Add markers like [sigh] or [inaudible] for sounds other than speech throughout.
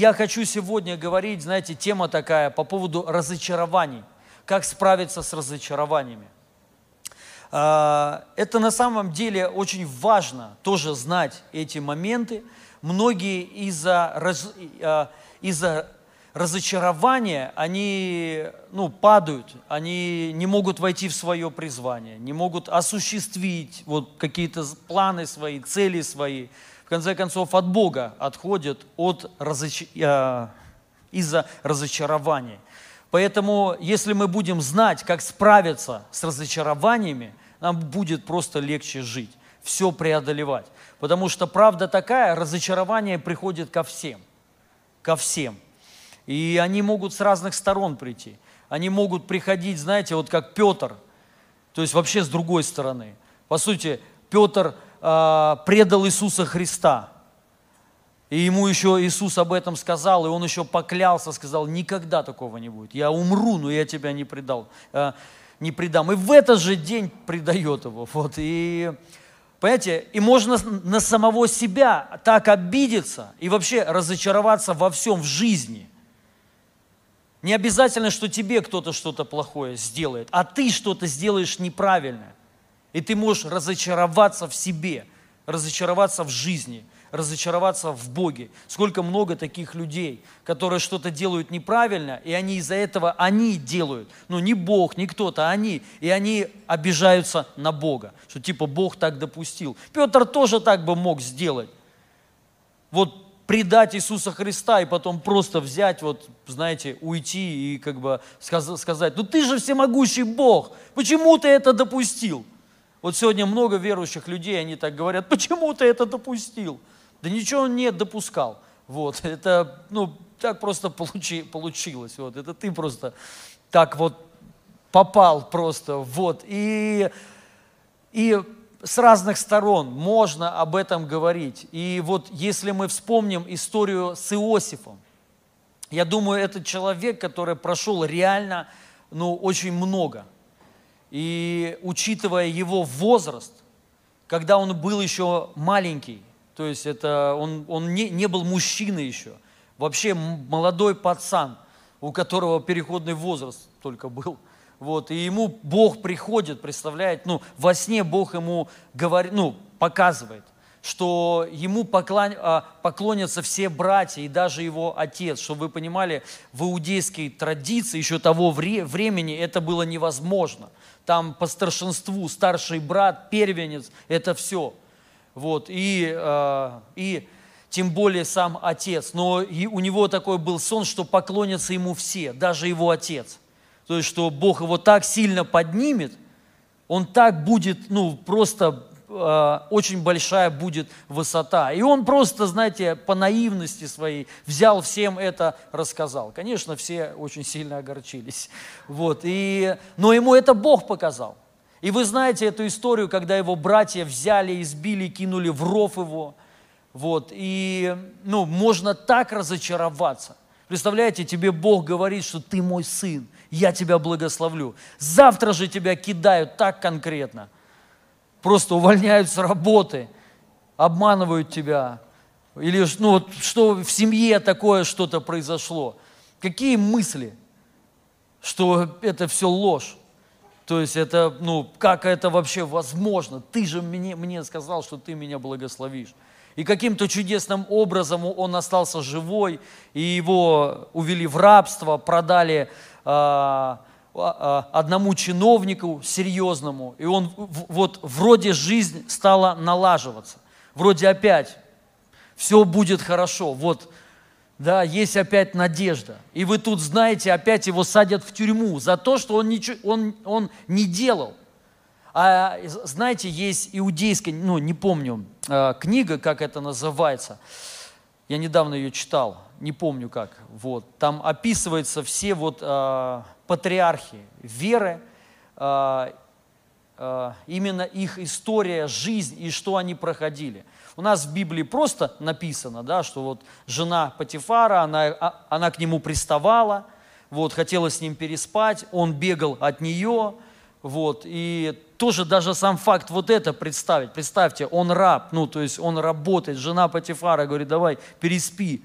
Я хочу сегодня говорить, знаете, тема такая по поводу разочарований. Как справиться с разочарованиями. А, это на самом деле очень важно тоже знать эти моменты. Многие из-за раз, а, из-за разочарования, они ну, падают, они не могут войти в свое призвание, не могут осуществить вот, какие-то планы свои, цели свои. В конце концов, от Бога отходят от разоч... э, из-за разочарования. Поэтому, если мы будем знать, как справиться с разочарованиями, нам будет просто легче жить, все преодолевать. Потому что правда такая, разочарование приходит ко всем. Ко всем. И они могут с разных сторон прийти. Они могут приходить, знаете, вот как Петр, то есть вообще с другой стороны. По сути, Петр э, предал Иисуса Христа. И ему еще Иисус об этом сказал, и он еще поклялся, сказал, никогда такого не будет. Я умру, но я тебя не предал, э, не предам. И в этот же день предает его. [laughs] Вот. И, понимаете, и можно на самого себя так обидеться и вообще разочароваться во всем в жизни – не обязательно, что тебе кто-то что-то плохое сделает, а ты что-то сделаешь неправильное. И ты можешь разочароваться в себе, разочароваться в жизни, разочароваться в Боге. Сколько много таких людей, которые что-то делают неправильно, и они из-за этого, они делают. Ну, не Бог, не кто-то, они. И они обижаются на Бога, что типа Бог так допустил. Петр тоже так бы мог сделать. Вот предать Иисуса Христа и потом просто взять, вот, знаете, уйти и как бы сказать, ну ты же всемогущий Бог, почему ты это допустил? Вот сегодня много верующих людей, они так говорят, почему ты это допустил? Да ничего он не допускал. Вот, [laughs] это, ну, так просто получи, получилось. Вот, это ты просто так вот попал просто, вот. И, и с разных сторон можно об этом говорить. И вот если мы вспомним историю с Иосифом, я думаю, это человек, который прошел реально ну, очень много. И учитывая его возраст, когда он был еще маленький, то есть это, он, он не, не был мужчиной еще, вообще молодой пацан, у которого переходный возраст только был – вот, и ему Бог приходит, представляет, ну, во сне Бог ему говорит, ну, показывает, что ему поклон, а, поклонятся все братья и даже его отец. Чтобы вы понимали, в иудейской традиции еще того вре, времени это было невозможно. Там по старшинству старший брат, первенец, это все. Вот, и, э, и тем более сам отец. Но и у него такой был сон, что поклонятся ему все, даже его отец то есть, что Бог его так сильно поднимет, он так будет, ну, просто э, очень большая будет высота. И он просто, знаете, по наивности своей взял всем это, рассказал. Конечно, все очень сильно огорчились. Вот, и, но ему это Бог показал. И вы знаете эту историю, когда его братья взяли, избили, кинули в ров его. Вот, и ну, можно так разочароваться. Представляете, тебе Бог говорит, что ты мой сын, я тебя благословлю. Завтра же тебя кидают так конкретно. Просто увольняют с работы, обманывают тебя. Или ну, вот, что в семье такое что-то произошло. Какие мысли, что это все ложь? То есть это, ну, как это вообще возможно? Ты же мне, мне сказал, что ты меня благословишь. И каким-то чудесным образом он остался живой, и его увели в рабство, продали а, одному чиновнику серьезному, и он вот вроде жизнь стала налаживаться, вроде опять все будет хорошо, вот, да, есть опять надежда. И вы тут знаете, опять его садят в тюрьму за то, что он, ничего, он, он не делал. А знаете, есть иудейская, ну не помню, а, книга, как это называется. Я недавно ее читал, не помню как. Вот. Там описываются все вот патриархи веры, э, э, именно их история, жизнь и что они проходили. У нас в Библии просто написано, да, что вот жена Патифара, она, она к нему приставала, вот, хотела с ним переспать, он бегал от нее, вот, и тоже даже сам факт вот это представить. Представьте, он раб, ну, то есть он работает, жена Патифара говорит, давай, переспи.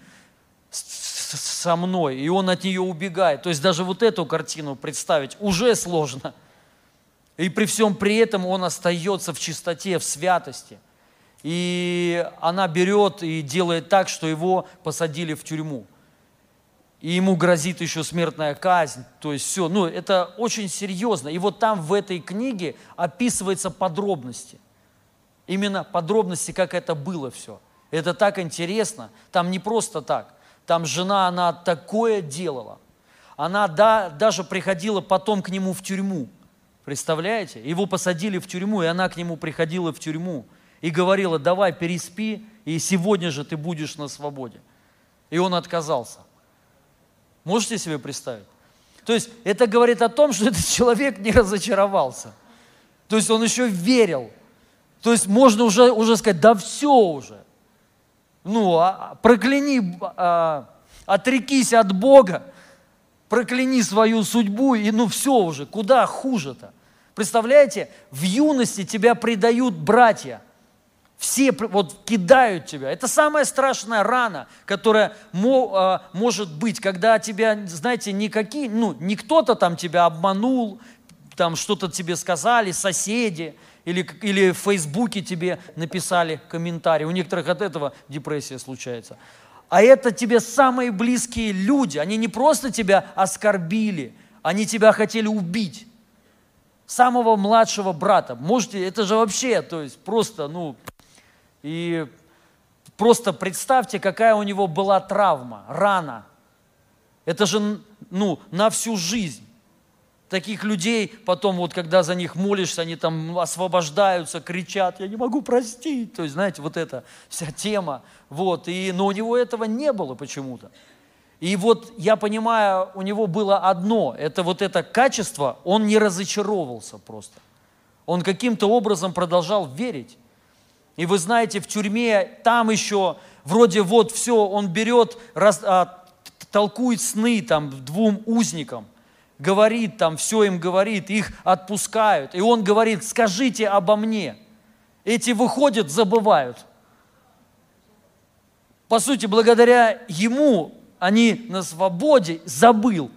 Со мной, и он от нее убегает. То есть даже вот эту картину представить уже сложно. И при всем при этом он остается в чистоте, в святости. И она берет и делает так, что его посадили в тюрьму. И ему грозит еще смертная казнь. То есть все, ну это очень серьезно. И вот там в этой книге описываются подробности. Именно подробности, как это было все. Это так интересно. Там не просто так. Там жена, она такое делала. Она да, даже приходила потом к нему в тюрьму. Представляете? Его посадили в тюрьму, и она к нему приходила в тюрьму и говорила, давай переспи, и сегодня же ты будешь на свободе. И он отказался. Можете себе представить? То есть это говорит о том, что [laughs] этот человек не разочаровался. То есть он еще верил. То есть можно уже, уже сказать, да все уже ну, а, прокляни, а, отрекись от Бога, прокляни свою судьбу, и ну все уже, куда хуже-то? Представляете, в юности тебя предают братья, все вот кидают тебя. Это самая страшная рана, которая мо, а, может быть, когда тебя, знаете, никакие, ну, не кто-то там тебя обманул, там что-то тебе сказали, соседи – или, или в Фейсбуке тебе написали комментарий. У некоторых от этого депрессия случается. А это тебе самые близкие люди. Они не просто тебя оскорбили, они тебя хотели убить. Самого младшего брата. Можете, это же вообще, то есть просто, ну, и просто представьте, какая у него была травма, рана. Это же, ну, на всю жизнь. Таких людей потом, вот когда за них молишься, они там освобождаются, кричат, я не могу простить. То есть, знаете, вот эта вся тема. Вот, и, но у него этого не было почему-то. И вот я понимаю, у него было одно, это вот это качество, он не разочаровывался просто. Он каким-то образом продолжал верить. И вы знаете, в тюрьме там еще вроде вот все, он берет, раз, а, толкует сны там двум узникам – говорит там, все им говорит, их отпускают. И он говорит, скажите обо мне. Эти выходят, забывают. По сути, благодаря ему они на свободе забыл.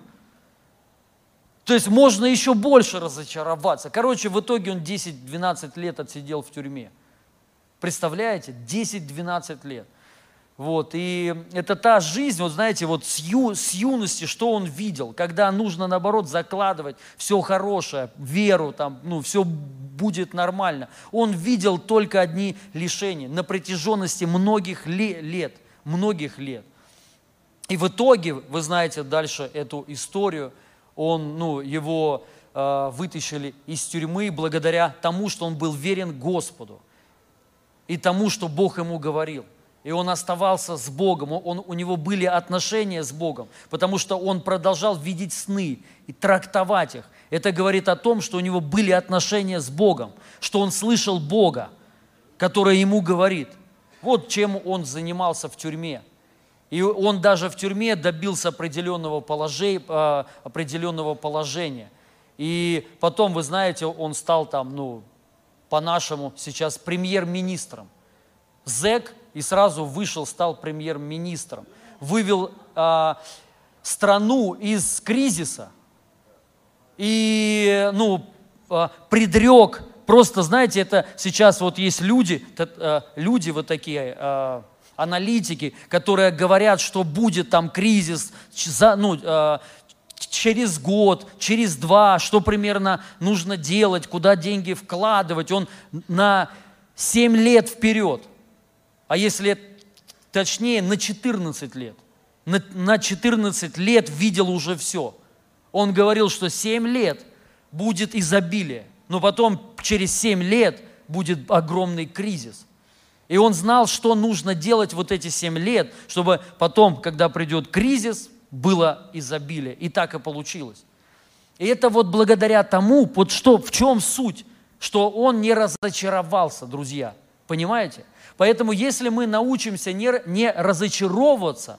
То есть можно еще больше разочароваться. Короче, в итоге он 10-12 лет отсидел в тюрьме. Представляете? 10-12 лет. Вот, и это та жизнь, вот знаете, вот с, ю, с юности, что он видел, когда нужно, наоборот, закладывать все хорошее, веру, там, ну, все будет нормально. Он видел только одни лишения на протяженности многих лет, многих лет. И в итоге, вы знаете дальше эту историю, он, ну, его э, вытащили из тюрьмы благодаря тому, что он был верен Господу и тому, что Бог ему говорил. И он оставался с Богом, он, у него были отношения с Богом, потому что он продолжал видеть сны и трактовать их. Это говорит о том, что у него были отношения с Богом, что он слышал Бога, который ему говорит. Вот чем он занимался в тюрьме. И он даже в тюрьме добился определенного положения, а, определенного положения. И потом, вы знаете, он стал там, ну, по-нашему сейчас премьер-министром. Зек и сразу вышел, стал премьер-министром, вывел а, страну из кризиса. И ну, а, предрек, просто знаете, это сейчас вот есть люди, а, люди вот такие, а, аналитики, которые говорят, что будет там кризис, за, ну, а, через год, через два, что примерно нужно делать, куда деньги вкладывать. Он на 7 лет вперед а если точнее, на 14 лет. На, на 14 лет видел уже все. Он говорил, что 7 лет будет изобилие, но потом через 7 лет будет огромный кризис. И он знал, что нужно делать вот эти 7 лет, чтобы потом, когда придет кризис, было изобилие. И так и получилось. И это вот благодаря тому, вот что, в чем суть, что он не разочаровался, друзья. Понимаете? Поэтому если мы научимся не, не разочаровываться,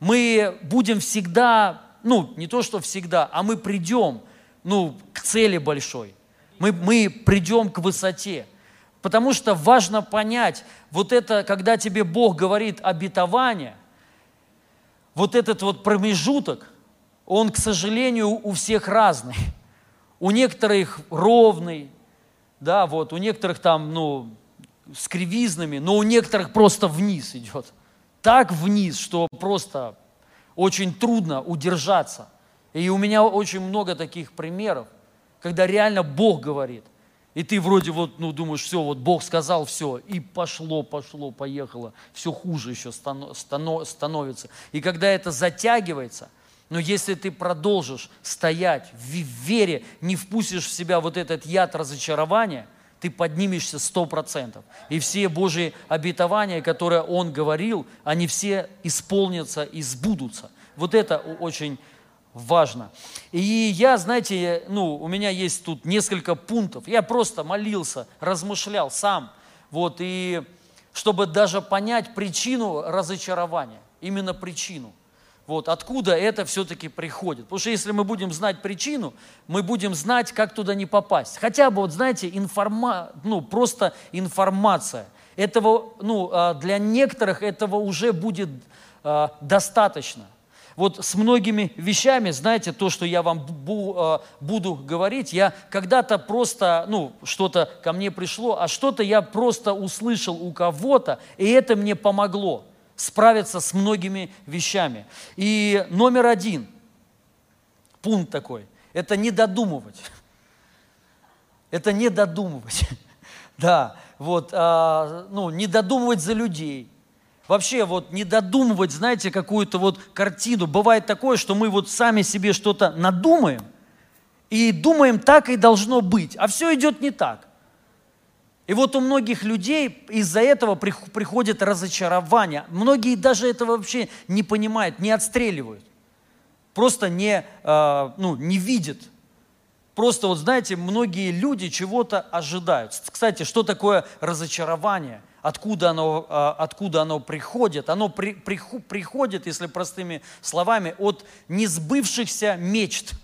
мы будем всегда, ну, не то что всегда, а мы придем, ну, к цели большой. Мы, мы придем к высоте. Потому что важно понять, вот это, когда тебе Бог говорит обетование, вот этот вот промежуток, он, к сожалению, у всех разный. У некоторых ровный, да, вот, у некоторых там, ну, с кривизнами, но у некоторых просто вниз идет. Так вниз, что просто очень трудно удержаться. И у меня очень много таких примеров, когда реально Бог говорит. И ты вроде вот, ну, думаешь, все, вот Бог сказал, все, и пошло, пошло, поехало, все хуже еще становится. И когда это затягивается, но если ты продолжишь стоять в вере, не впустишь в себя вот этот яд разочарования, ты поднимешься сто процентов. И все Божьи обетования, которые Он говорил, они все исполнятся и сбудутся. Вот это очень важно. И я, знаете, ну, у меня есть тут несколько пунктов. Я просто молился, размышлял сам. Вот, и чтобы даже понять причину разочарования, именно причину. Вот, откуда это все-таки приходит. Потому что если мы будем знать причину, мы будем знать, как туда не попасть. Хотя бы, вот знаете, информа, ну, просто информация. Этого, ну, а, для некоторых этого уже будет э, достаточно. Вот с многими вещами, знаете, то, что я вам бу, э, буду говорить, я когда-то просто, ну, что-то ко мне пришло, а что-то я просто услышал у кого-то, и это мне помогло справиться с многими вещами. И номер один, пункт такой, это не додумывать. Это не додумывать. [laughs] Да, вот, а, ну, не додумывать за людей. Вообще вот не додумывать, знаете, какую-то вот картину. Бывает такое, что мы вот сами себе что-то надумаем, и думаем, так и должно быть, а все идет не так. И вот у многих людей из-за этого приходит разочарование. Многие даже этого вообще не понимают, не отстреливают. Просто не, э, ну, не видят. Просто вот знаете, многие люди чего-то ожидают. Кстати, что такое разочарование? Откуда оно, э, откуда оно приходит? Оно при, при, приходит, если простыми словами, от несбывшихся мечт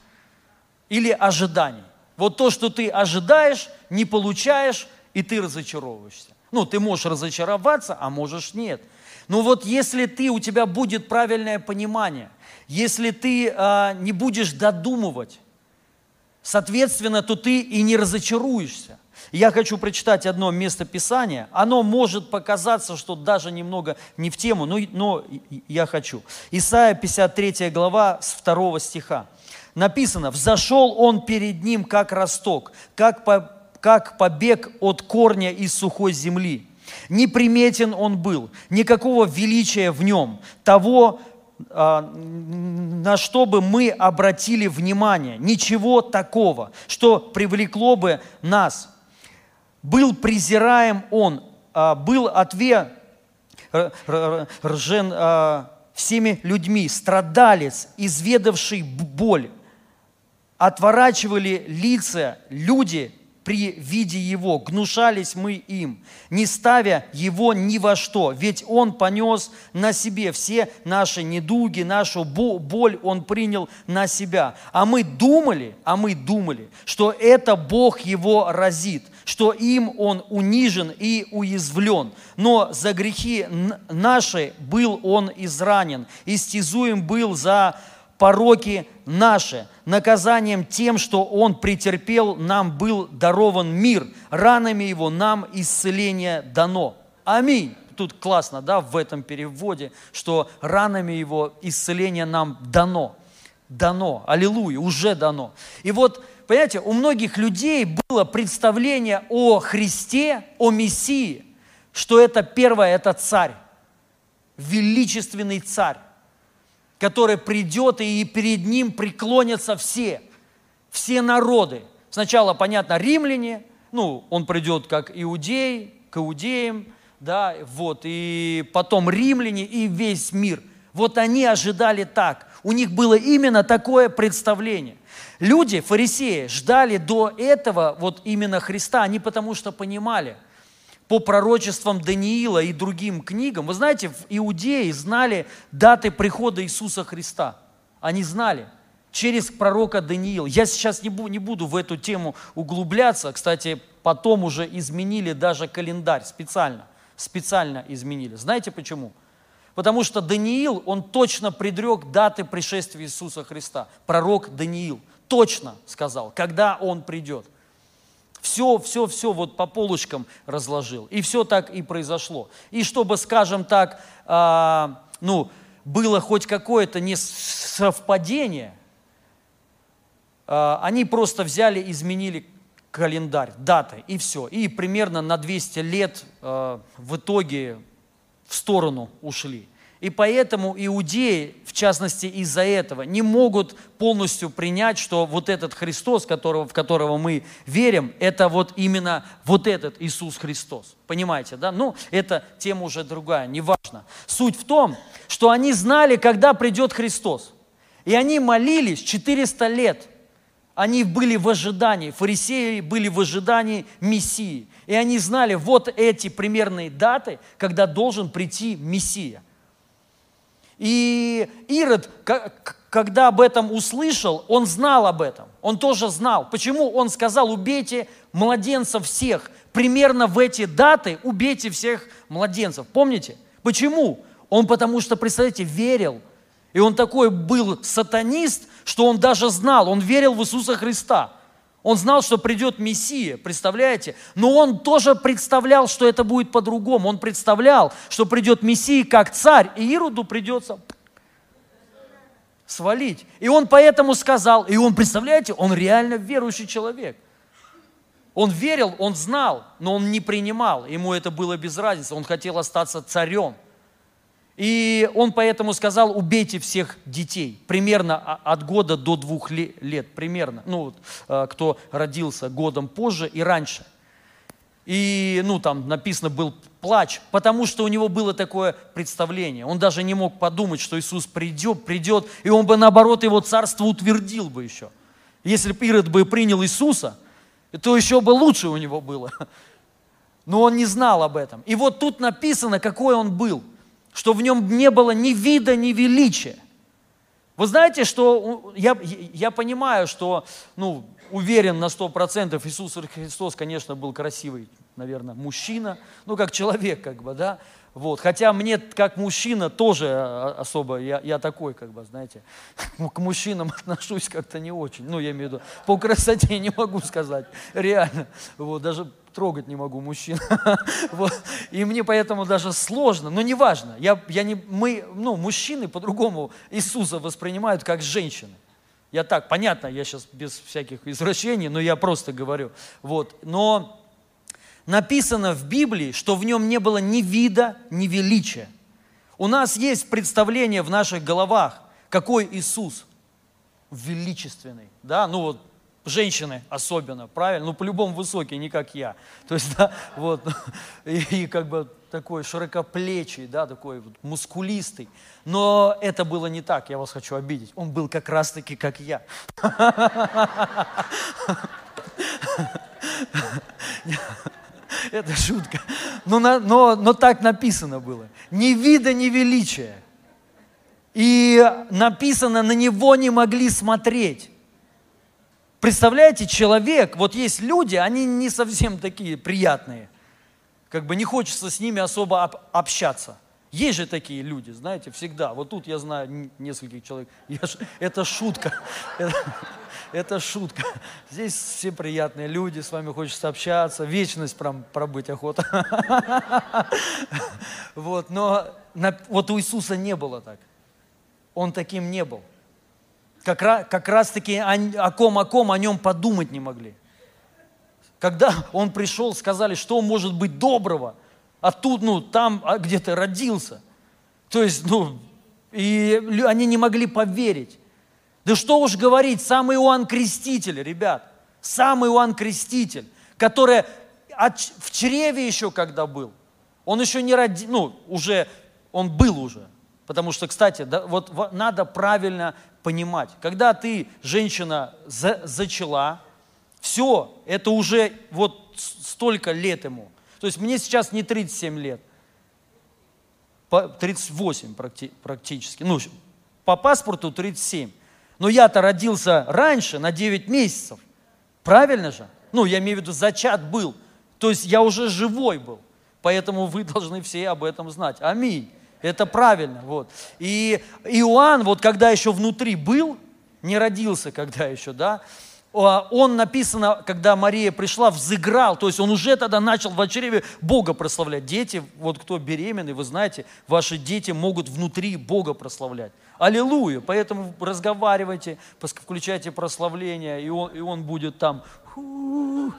или ожиданий. Вот то, что ты ожидаешь, не получаешь, и ты разочаровываешься. Ну, ты можешь разочароваться, а можешь нет. Но вот если ты, у тебя будет правильное понимание, если ты э, не будешь додумывать, соответственно, то ты и не разочаруешься. Я хочу прочитать одно место Писания. Оно может показаться, что даже немного не в тему, но, но я хочу. Исайя 53 глава с 2 стиха. Написано, «Взошел он перед ним, как росток, как по как побег от корня из сухой земли. Неприметен он был, никакого величия в нем, того, а, на что бы мы обратили внимание, ничего такого, что привлекло бы нас. Был презираем он, а, был отвержен а, всеми людьми, страдалец, изведавший боль. Отворачивали лица люди при виде Его, гнушались мы им, не ставя Его ни во что, ведь Он понес на себе все наши недуги, нашу боль Он принял на себя. А мы думали, а мы думали, что это Бог Его разит, что им Он унижен и уязвлен. Но за грехи наши был Он изранен, истязуем был за пороки наши. Наказанием тем, что Он претерпел, нам был дарован мир. Ранами Его нам исцеление дано. Аминь. Тут классно, да, в этом переводе, что ранами Его исцеление нам дано. Дано. Аллилуйя, уже дано. И вот, понимаете, у многих людей было представление о Христе, о Мессии, что это первое, это царь, величественный царь который придет, и перед ним преклонятся все, все народы. Сначала, понятно, римляне, ну, он придет как иудей, к иудеям, да, вот, и потом римляне и весь мир. Вот они ожидали так. У них было именно такое представление. Люди, фарисеи, ждали до этого вот именно Христа, они потому что понимали – по пророчествам Даниила и другим книгам. Вы знаете, в Иудее знали даты прихода Иисуса Христа. Они знали через пророка Даниила. Я сейчас не буду, не буду в эту тему углубляться. Кстати, потом уже изменили даже календарь специально. Специально изменили. Знаете почему? Потому что Даниил, он точно предрек даты пришествия Иисуса Христа. Пророк Даниил точно сказал, когда он придет. Все, все, все вот по полочкам разложил. И все так и произошло. И чтобы, скажем так, э, ну, было хоть какое-то не совпадение, э, они просто взяли, изменили календарь, даты, и все. И примерно на 200 лет э, в итоге в сторону ушли. И поэтому иудеи, в частности из-за этого, не могут полностью принять, что вот этот Христос, которого, в которого мы верим, это вот именно вот этот Иисус Христос. Понимаете, да? Ну, это тема уже другая, неважно. Суть в том, что они знали, когда придет Христос. И они молились 400 лет. Они были в ожидании, фарисеи были в ожидании Мессии. И они знали вот эти примерные даты, когда должен прийти Мессия – и Ирод, когда об этом услышал, он знал об этом. Он тоже знал. Почему он сказал, убейте младенцев всех. Примерно в эти даты убейте всех младенцев. Помните? Почему? Он потому что, представляете, верил. И он такой был сатанист, что он даже знал, он верил в Иисуса Христа. Он знал, что придет Мессия, представляете? Но он тоже представлял, что это будет по-другому. Он представлял, что придет Мессия как царь, и Ироду придется свалить. И он поэтому сказал, и он, представляете, он реально верующий человек. Он верил, он знал, но он не принимал. Ему это было без разницы. Он хотел остаться царем. И он поэтому сказал, убейте всех детей, примерно от года до двух лет, примерно, ну, э, кто родился годом позже и раньше. И, ну, там написано был плач, потому что у него было такое представление. Он даже не мог подумать, что Иисус придет, придет, и он бы, наоборот, его царство утвердил бы еще. Если бы Ирод бы принял Иисуса, то еще бы лучше у него было. [laughs] Но он не знал об этом. И вот тут написано, какой он был – что в нем не было ни вида, ни величия. Вы знаете, что я, я понимаю, что, ну, уверен на сто процентов, Иисус Христос, конечно, был красивый, наверное, мужчина, ну, как человек, как бы, да, вот. Хотя мне, как мужчина, тоже а, особо, я, я такой, как бы, знаете, [laughs] к мужчинам отношусь как-то не очень. Ну, я имею в виду, по красоте не могу сказать, реально. Вот, даже трогать не могу мужчин. [laughs] вот. И мне поэтому даже сложно, но неважно. Я, я не, мы, ну, мужчины по-другому Иисуса воспринимают как женщины. Я так, понятно, я сейчас без всяких извращений, но я просто говорю. Вот. Но написано в Библии, что в нем не было ни вида, ни величия. У нас есть представление в наших головах, какой Иисус величественный. Да? Ну вот женщины особенно, правильно? Ну, по-любому высокий, не как я. [laughs] То есть, да, вот, [laughs] и, и как бы такой широкоплечий, да, такой вот мускулистый. Но это было не так, я вас хочу обидеть. Он был как раз-таки, как я. [laughs] Это шутка. Но, но, но так написано было. Ни вида, ни величия. И написано, на него не могли смотреть. Представляете, человек, вот есть люди, они не совсем такие приятные. Как бы не хочется с ними особо общаться. Есть же такие люди, знаете, всегда. Вот тут я знаю нескольких человек. Я это шутка. [laughs] Это, это шутка. Здесь все приятные люди, с вами хочется общаться. Вечность прям пробыть охота. [laughs] Вот, но вот у Иисуса не было так. Он таким не был. Как, раз, как раз-таки о, о ком, о ком о нем подумать не могли. Когда он пришел, сказали, что может быть доброго, а тут, ну, там а где то родился. То есть, ну, и они не могли поверить. Да что уж говорить, сам Иоанн Креститель, ребят, сам Иоанн Креститель, который в чреве еще когда был, он еще не родил, ну, уже, он был уже. Потому что, кстати, да, вот надо правильно понимать. Когда ты, женщина, за, зачала, все, это уже вот столько лет ему. То есть мне сейчас не 37 лет, 38 практически. Ну, по паспорту 37. Но я-то родился раньше, на 9 месяцев. Правильно же? Ну, я имею в виду, зачат был. То есть я уже живой был. Поэтому вы [laughs] должны все об этом знать. Аминь. Это правильно. Вот. И Иоанн, вот когда еще внутри был, не родился когда еще, да, а, он написано, когда Мария пришла, взыграл, то есть он уже тогда начал в чреве Бога прославлять. Дети, вот кто беременный, вы знаете, ваши дети могут внутри Бога прославлять. Аллилуйя! Поэтому разговаривайте, включайте прославление, и он, и он будет там [laughs]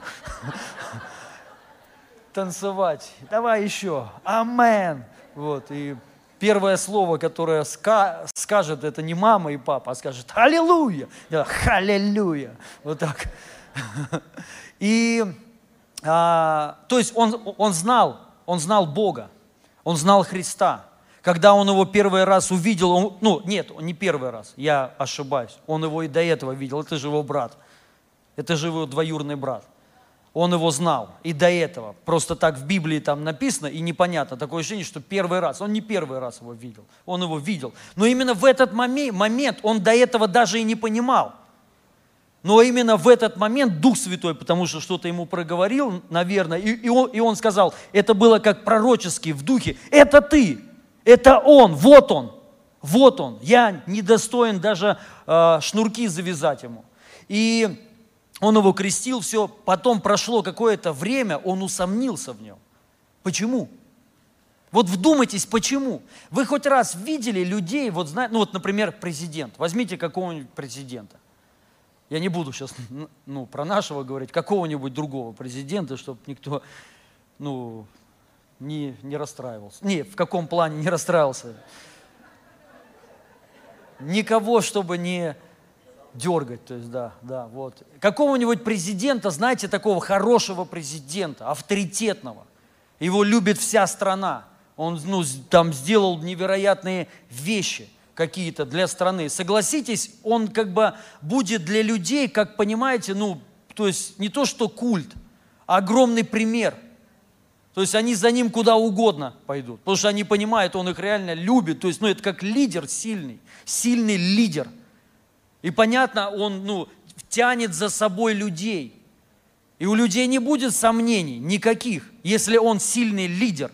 танцевать. Давай еще. Амен. Вот, и первое слово, которое ска скажет, это не мама и папа, а скажет «Аллилуйя!» «Халлелуя!» Вот так. И, а, то есть он, он знал, он знал Бога, он знал Христа. Когда он его первый раз увидел, он, ну, нет, не первый раз, я ошибаюсь, он его и до этого видел, это же его брат, это же его двоюродный брат он его знал и до этого. Просто так в Библии там написано, и непонятно, такое ощущение, что первый раз. Он не первый раз его видел, он его видел. Но именно в этот момент он до этого даже и не понимал. Но именно в этот момент Дух Святой, потому что что-то ему проговорил, наверное, и, и, он, и он сказал, это было как пророчески в духе, это ты, это он, вот он, вот он. Я недостоин даже э, шнурки завязать ему. И он его крестил, все, потом прошло какое-то время, он усомнился в нем. Почему? Вот вдумайтесь, почему? Вы хоть раз видели людей, вот знаете, ну вот, например, президент. Возьмите какого-нибудь президента. Я не буду сейчас ну, про нашего говорить, какого-нибудь другого президента, чтобы никто ну, не, не расстраивался. Не, в каком плане не расстраивался. Никого, чтобы не, дергать, то есть, да, да, вот. Какого-нибудь президента, знаете, такого хорошего президента, авторитетного, его любит вся страна, он, ну, там сделал невероятные вещи какие-то для страны. Согласитесь, он как бы будет для людей, как понимаете, ну, то есть не то, что культ, а огромный пример. То есть они за ним куда угодно пойдут, потому что они понимают, он их реально любит. То есть, ну, это как лидер сильный, сильный лидер – и понятно, он ну, тянет за собой людей. И у людей не будет сомнений никаких, если он сильный лидер.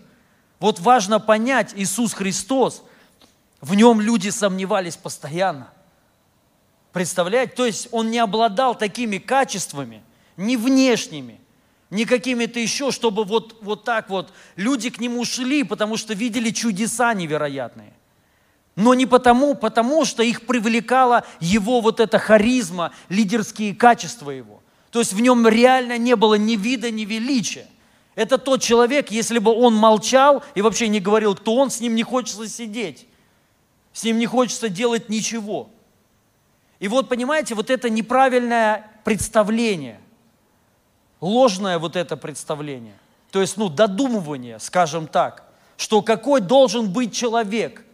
Вот важно понять, Иисус Христос, в нем люди сомневались постоянно. Представляете? То есть он не обладал такими качествами, ни внешними, ни какими-то еще, чтобы вот, вот так вот люди к нему шли, потому что видели чудеса невероятные. Но не потому, потому что их привлекала его вот эта харизма, лидерские качества его. То есть в нем реально не было ни вида, ни величия. Это тот человек, если бы он молчал и вообще не говорил, кто он, с ним не хочется сидеть. С ним не хочется делать ничего. И вот, понимаете, вот это неправильное представление, ложное вот это представление, то есть, ну, додумывание, скажем так, что какой должен быть человек –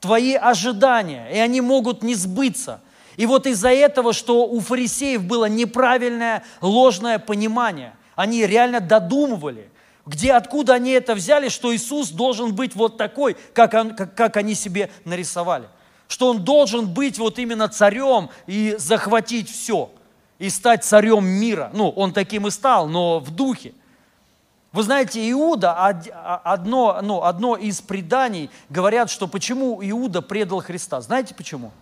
твои ожидания, и они могут не сбыться. И вот из-за этого, что у фарисеев было неправильное, ложное понимание, они реально додумывали, где, откуда они это взяли, что Иисус должен быть вот такой, как, он, как, как они себе нарисовали. Что Он должен быть вот именно царем и захватить все, и стать царем мира. Ну, Он таким и стал, но в духе. Вы знаете, Иуда, а, одно, ну, одно из преданий, говорят, что почему Иуда предал Христа. Знаете почему?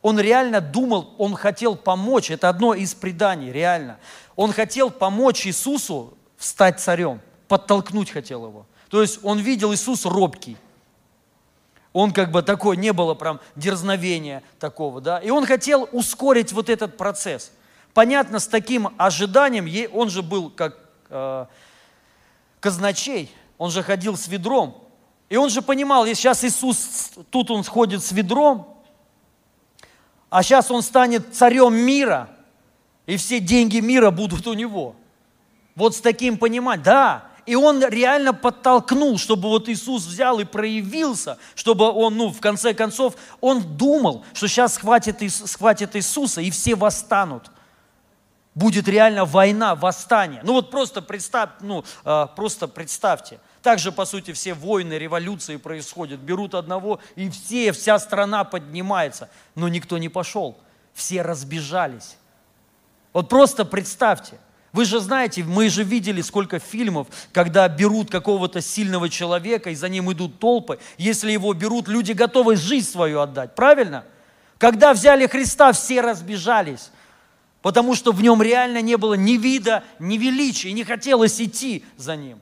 Он реально думал, он хотел помочь, это одно из преданий, реально. Он хотел помочь Иисусу стать царем, подтолкнуть хотел его. То есть он видел Иисус робкий. Он как бы такой, не было прям дерзновения такого, да. И он хотел ускорить вот этот процесс. Понятно, с таким ожиданием, он же был как э, казначей, он же ходил с ведром. И он же понимал, если сейчас Иисус, тут он сходит с ведром, а сейчас он станет царем мира, и все деньги мира будут у него. Вот с таким понимать, да. И он реально подтолкнул, чтобы вот Иисус взял и проявился, чтобы он, ну, в конце концов, он думал, что сейчас схватит, схватит Иисуса, и все восстанут будет реально война, восстание. Ну вот просто, представь, ну, а, просто представьте. Также, по сути, все войны, революции происходят. Берут одного, и все, вся страна поднимается. Но никто не пошел. Все разбежались. Вот просто представьте. Вы же знаете, мы же видели сколько фильмов, когда берут какого-то сильного человека, и за ним идут толпы. Если его берут, люди готовы жизнь свою отдать. Правильно? Когда взяли Христа, все разбежались. Потому что в нем реально не было ни вида, ни величия, и не хотелось идти за ним.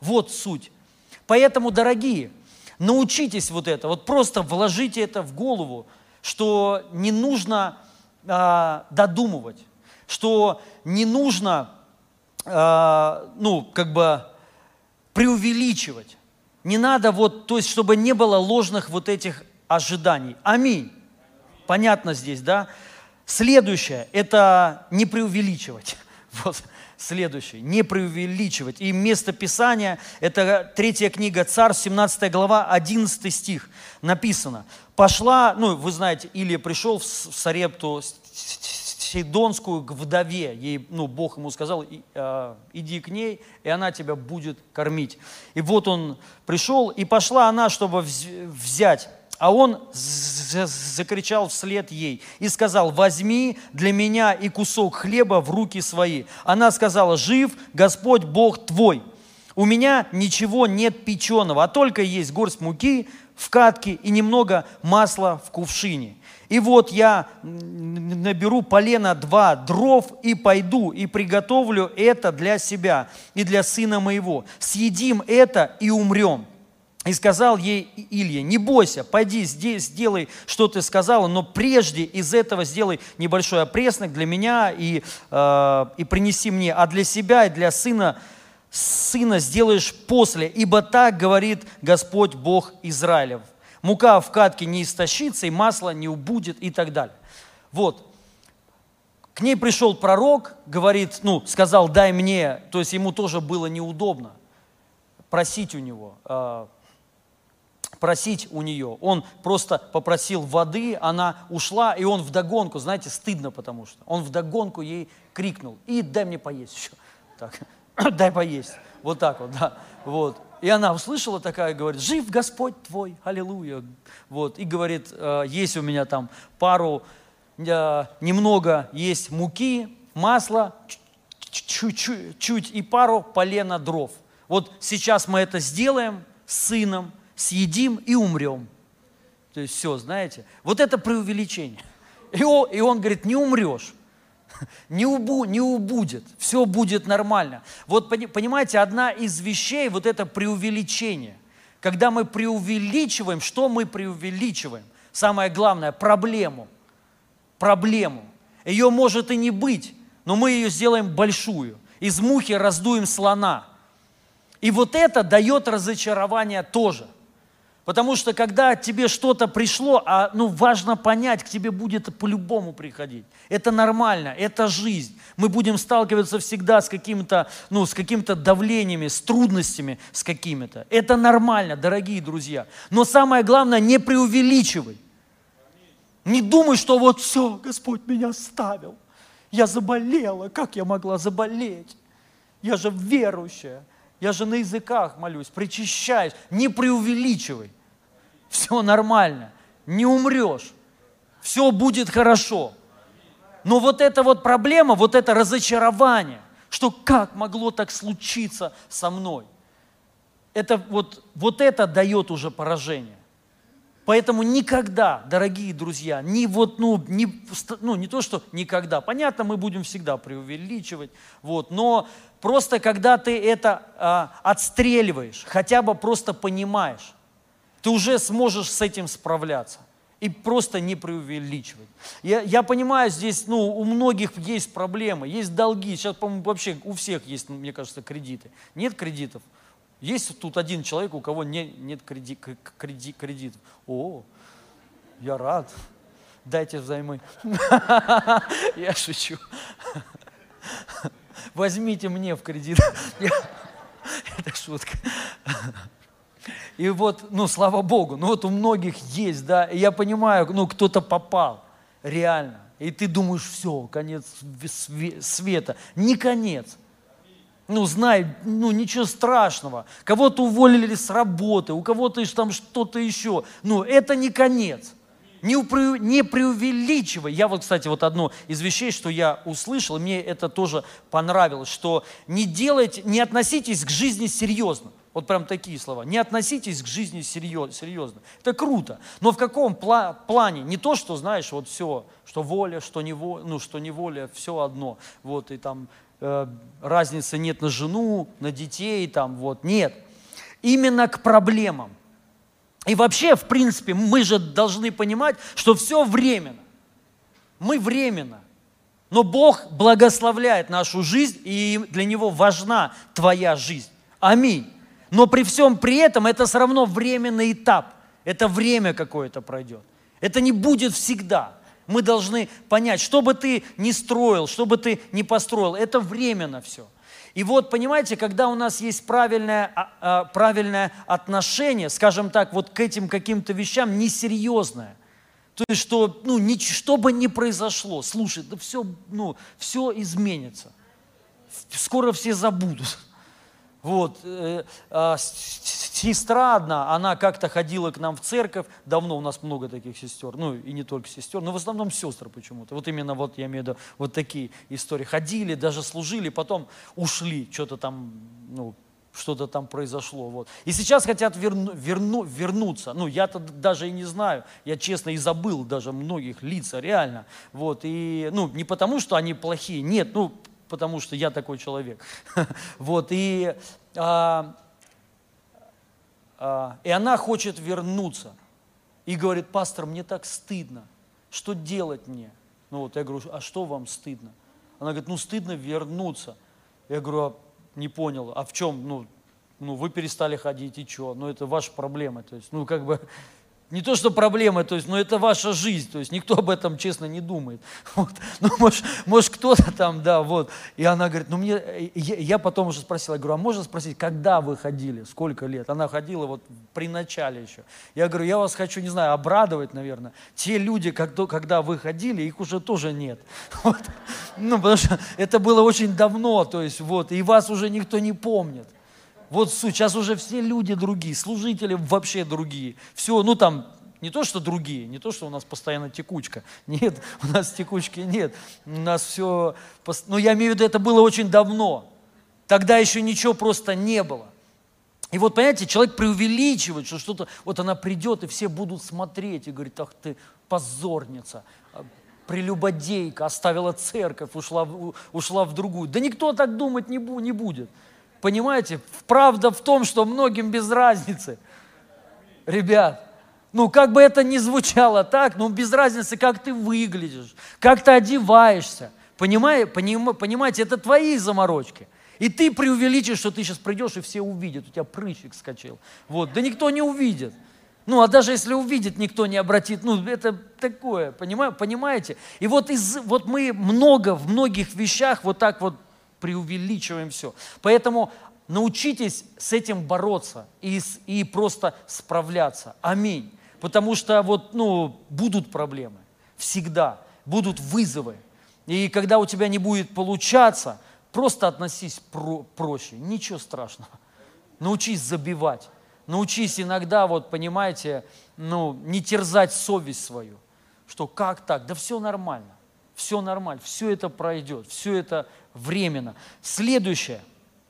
Вот суть. Поэтому, дорогие, научитесь вот это, вот просто вложите это в голову, что не нужно а, додумывать, что не нужно, а, ну, как бы преувеличивать. Не надо вот, то есть, чтобы не было ложных вот этих ожиданий. Аминь. Понятно здесь, да? Следующее – это не преувеличивать. [laughs] Вот следующее – не преувеличивать. И место Писания – это третья книга Царь, 17 глава, 11 стих. Написано. «Пошла, ну, вы знаете, Илия пришел в Сарепту Сидонскую к вдове. Ей, ну, Бог ему сказал, а, иди к ней, и она тебя будет кормить. И вот он пришел, и пошла она, чтобы взять. А он закричал вслед ей и сказал, возьми для меня и кусок хлеба в руки свои. Она сказала, жив Господь Бог твой. У меня ничего нет печеного, а только есть горсть муки в катке и немного масла в кувшине. И вот я наберу полено два дров и пойду и приготовлю это для себя и для сына моего. Съедим это и умрем. И сказал ей Илья, не бойся, пойди здесь, сделай, что ты сказала, но прежде из этого сделай небольшой опреснок для меня и, э, и принеси мне, а для себя и для сына, сына сделаешь после, ибо так говорит Господь Бог Израилев мука в катке не истощится, и масло не убудет и так далее. Вот. К ней пришел пророк, говорит, ну, сказал, дай мне, то есть ему тоже было неудобно просить у него, э, просить у нее. Он просто попросил воды, она ушла, и он вдогонку, знаете, стыдно потому что, он вдогонку ей крикнул, и дай мне поесть еще. Так, [coughs] дай поесть. Вот так вот, да. Вот. И она услышала такая, говорит, жив Господь твой, аллилуйя. Вот, и говорит, «Э, есть у меня там пару, э, немного есть муки, масла, чуть-чуть, и пару полена дров. Вот сейчас мы это сделаем с сыном, съедим и умрем. То есть все, знаете, вот это преувеличение. И он, и он говорит, не умрешь [laughs] не, убу, не убудет, все будет нормально. Вот понимаете, одна из вещей, вот это преувеличение. Когда мы преувеличиваем, что мы преувеличиваем? Самое главное, проблему. Проблему. Ее может и не быть, но мы ее сделаем большую. Из мухи раздуем слона. И вот это дает разочарование тоже. Потому что когда тебе что-то пришло, а ну, важно понять, к тебе будет по-любому приходить. Это нормально, это жизнь. Мы будем сталкиваться всегда с какими-то ну, с какими-то давлениями, с трудностями с какими-то. Это нормально, дорогие друзья. Но самое главное, не преувеличивай. Не думай, что вот все, Господь меня ставил. Я заболела, как я могла заболеть? Я же верующая. Я же на языках молюсь, причащаюсь. Не преувеличивай. Все нормально. Не умрешь. Все будет хорошо. Но вот эта вот проблема, вот это разочарование, что как могло так случиться со мной, это вот, вот это дает уже поражение. Поэтому никогда, дорогие друзья, не вот, ну, не, ну, не то, что никогда. Понятно, мы будем всегда преувеличивать, вот, но Просто когда ты это а, отстреливаешь, хотя бы просто понимаешь, ты уже сможешь с этим справляться. И просто не преувеличивать. Я, я понимаю, здесь ну, у многих есть проблемы, есть долги. Сейчас, по-моему, вообще у всех есть, мне кажется, кредиты. Нет кредитов? Есть тут один человек, у кого не, нет креди, креди, кредитов. О, я рад. Дайте взаймы. [laughs] Я шучу [laughs] возьмите мне в кредит. [laughs] Это шутка. И вот, ну, слава Богу, ну вот у многих есть, да, и я понимаю, ну, кто-то попал, реально. И ты думаешь, все, конец света. Не конец. Ну, знай, ну, ничего страшного. Кого-то уволили с работы, у кого-то там что-то еще. Ну, это не конец. Не, упре, не преувеличивай. Я вот, кстати, вот одно из вещей, что я услышал, мне это тоже понравилось, что не делайте, не относитесь к жизни серьезно. Вот прям такие слова. Не относитесь к жизни серьезно. Это круто. Но в каком пла- плане? Не то, что, знаешь, вот все, что воля, что не воля, ну, что не воля, все одно. Вот, и там э, разницы нет на жену, на детей, там, вот. Нет. Именно к проблемам. И вообще, в принципе, мы же должны понимать, что все временно. Мы временно. Но Бог благословляет нашу жизнь, и для Него важна твоя жизнь. Аминь. Но при всем при этом это все равно временный этап. Это время какое-то пройдет. Это не будет всегда. Мы должны понять, что бы ты ни строил, что бы ты ни построил, это временно все. И вот, понимаете, когда у нас есть правильное, а, а, правильное отношение, скажем так, вот к этим каким-то вещам несерьезное, то есть, что, ну, ни, что бы ни произошло, слушай, да все, ну, все изменится. Скоро все забудут. Вот, э, э, сестра одна, она как-то ходила к нам в церковь, давно у нас много таких сестер, ну и не только сестер, но в основном сестры почему-то. Вот именно вот я имею в виду вот такие истории. Ходили, даже служили, потом ушли, что-то там, ну, что-то там произошло. Вот. И сейчас хотят верну, верну, вернуться. Ну, я-то даже и не знаю. Я, честно, и забыл даже многих лица, реально. Вот. И, ну, не потому, что они плохие. Нет, ну, потому что я такой человек. [laughs] Вот, и, а, а, и она хочет вернуться. И говорит, пастор, мне так стыдно. Что делать мне? Ну вот, я говорю, а что вам стыдно? Она говорит, ну стыдно вернуться. Я говорю, а, не понял, а в чем? Ну, ну вы перестали ходить, и что? Ну это ваша проблема. То есть, ну как бы, не то, что проблема, то есть, но это ваша жизнь, то есть никто об этом, честно, не думает. [laughs] Вот. Ну, может, может кто-то там, да, вот. И она говорит, ну мне, я, я потом уже спросил, я говорю, а можно спросить, когда вы ходили, сколько лет? Она ходила вот при начале еще. Я говорю, я вас хочу, не знаю, обрадовать, наверное. Те люди, когда, когда вы ходили, их уже тоже нет. [laughs] Вот. Ну, потому что это было очень давно, то есть, вот, и вас уже никто не помнит. Вот суть. Сейчас уже все люди другие, служители вообще другие. Все, ну там, не то, что другие, не то, что у нас постоянно текучка. [laughs] Нет, у нас текучки нет. У нас все... Ну, я имею в виду, это было очень давно. Тогда еще ничего просто не было. И вот, понимаете, человек преувеличивает, что что-то, вот она придет, и все будут смотреть, и говорит, ах ты позорница, прелюбодейка, оставила церковь, ушла, ушла в другую. Да никто так думать не, не будет. Понимаете, правда в том, что многим без разницы. Ребят, ну как бы это ни звучало так, но без разницы, как ты выглядишь, как ты одеваешься. Понимаете, поним, понимаете, это твои заморочки. И ты преувеличишь, что ты сейчас придешь, и все увидят, у тебя прыщик скачал. Вот, да никто не увидит. Ну, а даже если увидит, никто не обратит. Ну, это такое, понимаете? И вот, из, вот мы много в многих вещах вот так вот преувеличиваем все. Поэтому научитесь с этим бороться и, и просто справляться. Аминь. Потому что вот, ну, будут проблемы. Всегда. Будут вызовы. И когда у тебя не будет получаться, просто относись про проще. Ничего страшного. Научись забивать. Научись иногда, вот понимаете, ну, не терзать совесть свою. Что как так? Да все нормально. Все нормально. Все это пройдет. Все это временно. Следующее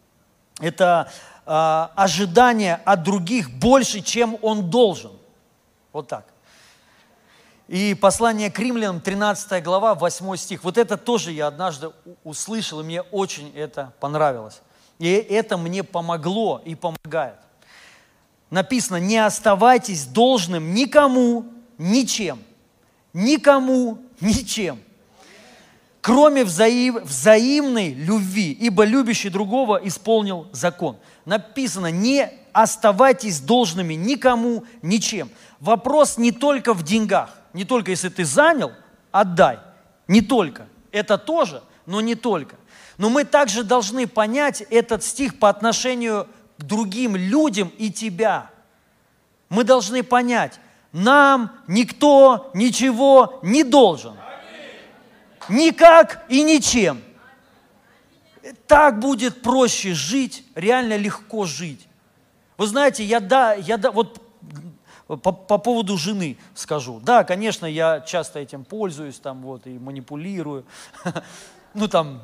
– это э, ожидание от других больше, чем он должен. Вот так. И послание к римлянам, 13 глава, 8 стих. Вот это тоже я однажды услышал, и мне очень это понравилось. И это мне помогло и помогает. Написано, не оставайтесь должным никому, ничем. Никому, ничем кроме взаим, взаимной любви, ибо любящий другого исполнил закон. Написано, не оставайтесь должными никому, ничем. Вопрос не только в деньгах, не только если ты занял, отдай, не только. Это тоже, но не только. Но мы также должны понять этот стих по отношению к другим людям и тебя. Мы должны понять, нам никто ничего не должен. Никак и ничем. Так будет проще жить, реально легко жить. Вы знаете, я да, я да, вот по, по поводу жены скажу. Да, конечно, я часто этим пользуюсь, там вот, и манипулирую. [laughs] Ну, там,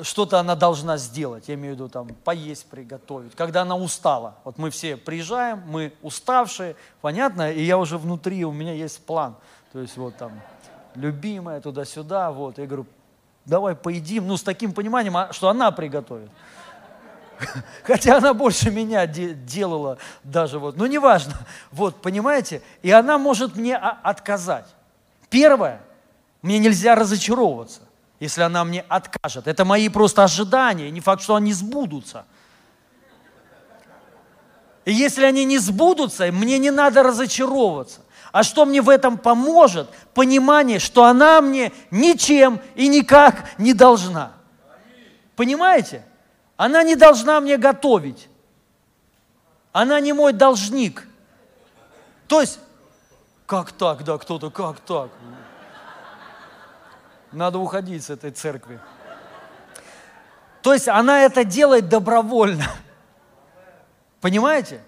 что-то она должна сделать, я имею в виду там поесть, приготовить, когда она устала. Вот мы все приезжаем, мы уставшие, понятно, и я уже внутри, у меня есть план. То есть вот там, любимая, туда-сюда, вот, я говорю, давай поедим, ну, с таким пониманием, а, что она приготовит. [laughs] Хотя она больше меня де- делала даже вот, ну неважно, вот, понимаете? И она может мне отказать. Первое, мне нельзя разочаровываться, если она мне откажет. Это мои просто ожидания, не факт, что они сбудутся. И если они не сбудутся, мне не надо разочаровываться. А что мне в этом поможет? Понимание, что она мне ничем и никак не должна. Понимаете? Она не должна мне готовить. Она не мой должник. То есть, как так, да, кто-то, как так? Надо уходить с этой церкви. То есть она это делает добровольно. Понимаете?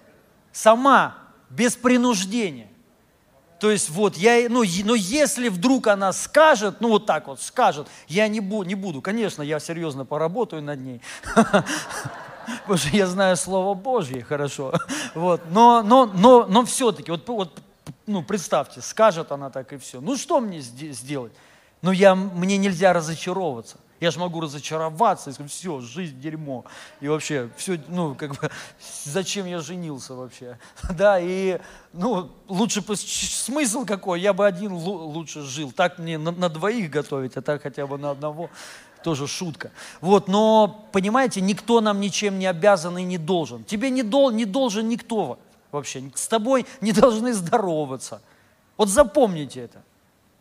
Сама, без принуждения. То есть вот я, ну, но если вдруг она скажет, ну вот так вот скажет, я не, бу, не буду, конечно, я серьезно поработаю над ней, [laughs] потому что я знаю Слово Божье хорошо, вот, но, но, но, но все-таки, вот, вот, ну представьте, скажет она так и все, ну что мне сделать? Ну я, мне нельзя разочаровываться. Я же могу разочароваться и сказать, все, жизнь дерьмо. И вообще, все, ну, как бы, [laughs] зачем я женился вообще? [laughs] Да, и, ну, лучше, смысл какой, я бы один лучше жил. Так мне на, на двоих готовить, а так хотя бы на одного. Тоже шутка. Вот, но, понимаете, никто нам ничем не обязан и не должен. Тебе не, дол, не должен никто вообще. С тобой не должны здороваться. Вот запомните это.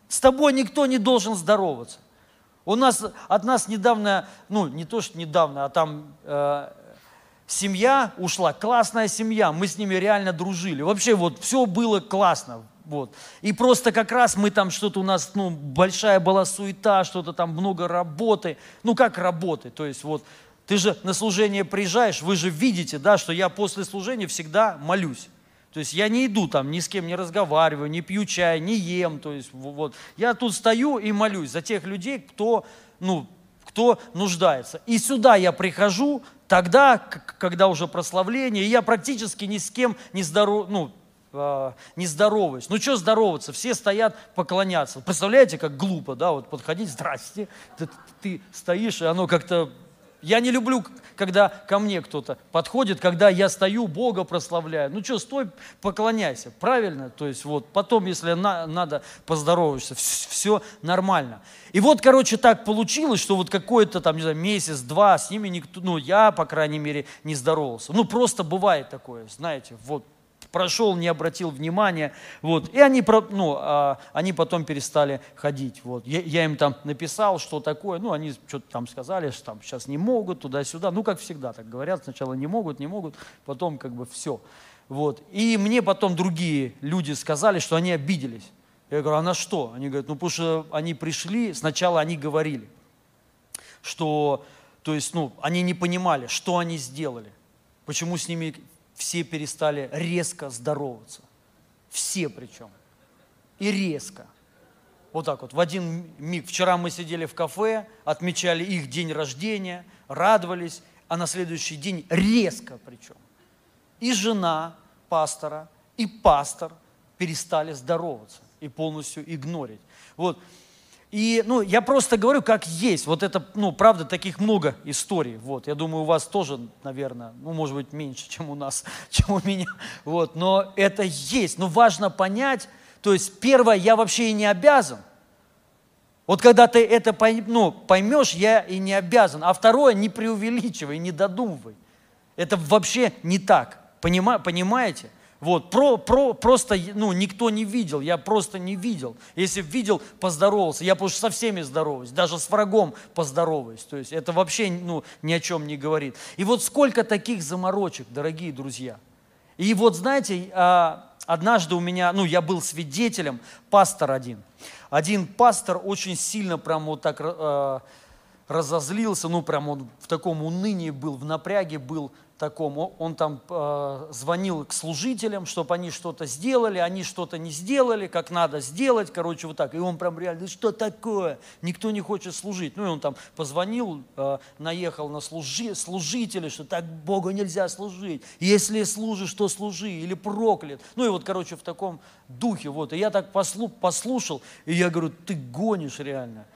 С тобой никто не должен здороваться. У нас, от нас недавно, ну не то, что недавно, а там э, семья ушла, классная семья, мы с ними реально дружили. Вообще вот все было классно. Вот. И просто как раз мы там что-то у нас, ну, большая была суета, что-то там много работы. Ну, как работы? То есть вот ты же на служение приезжаешь, вы же видите, да, что я после служения всегда молюсь. То есть я не иду там, ни с кем не разговариваю, не пью чай, не ем. То есть вот. Я тут стою и молюсь за тех людей, кто, ну, кто нуждается. И сюда я прихожу тогда, когда уже прославление, и я практически ни с кем не здоров, ну, э, не здороваюсь. Ну что здороваться? Все стоят поклоняться. Представляете, как глупо, да, вот подходить, здрасте, ты, ты стоишь, и оно как-то я не люблю, когда ко мне кто-то подходит, когда я стою, Бога прославляю. Ну что, стой, поклоняйся, правильно? То есть вот потом, если на, надо, поздороваешься, все нормально. И вот, короче, так получилось, что вот какой-то там, не знаю, месяц-два с ними никто, ну я, по крайней мере, не здоровался. Ну просто бывает такое, знаете, вот прошел, не обратил внимания, вот, и они, ну, а, они потом перестали ходить, вот, я, я им там написал, что такое, ну, они что-то там сказали, что там сейчас не могут, туда-сюда, ну, как всегда так говорят, сначала не могут, не могут, потом как бы все, вот, и мне потом другие люди сказали, что они обиделись, я говорю, а на что? Они говорят, ну, потому что они пришли, сначала они говорили, что, то есть, ну, они не понимали, что они сделали, почему с ними все перестали резко здороваться. Все причем. И резко. Вот так вот, в один миг. Вчера мы сидели в кафе, отмечали их день рождения, радовались, а на следующий день резко причем. И жена пастора, и пастор перестали здороваться и полностью игнорить. Вот. И, ну, я просто говорю, как есть. Вот это, ну, правда, таких много историй. Вот, я думаю, у вас тоже, наверное, ну, может быть, меньше, [laughs] чем у нас, чем у меня. Вот, но это есть. Но важно понять, то есть, первое, я вообще и не обязан. Вот когда ты это ну, поймешь, я и не обязан. А второе, не преувеличивай, не додумывай. Это вообще не так. Понима, понимаете? Вот, про, про, просто ну, никто не видел, я просто не видел. Если видел, поздоровался. Я что со всеми здороваюсь, даже с врагом поздороваюсь. То есть это вообще ну, ни о чем не говорит. И вот сколько таких заморочек, дорогие друзья. И вот знаете, а, однажды у меня, ну я был свидетелем, пастор один. Один пастор очень сильно прям вот так, а, разозлился, ну прям он в таком унынии был, в напряге был таком. Он там э, звонил к служителям, чтобы они что-то сделали, они что-то не сделали, как надо сделать, короче, вот так. И он прям реально, что такое? Никто не хочет служить. Ну и он там позвонил, э, наехал на служи, служителей, что так Богу нельзя служить. Если служишь, то служи, или проклят. Ну и вот, короче, в таком духе. Вот. И я так послу, послушал, и я говорю, ты гонишь реально.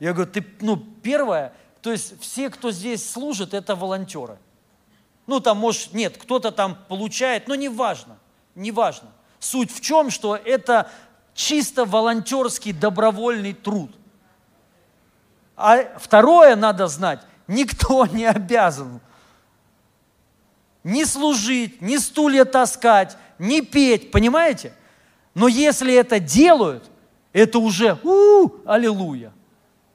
Я говорю, ты, ну, первое, то есть все, кто здесь служит, это волонтеры. Ну, там, может, нет, кто-то там получает, но неважно, неважно. Суть в чем, что это чисто волонтерский добровольный труд. А второе надо знать, никто [laughs] не обязан ни служить, ни стулья таскать, ни петь, понимаете? Но если это делают, это уже у аллилуйя.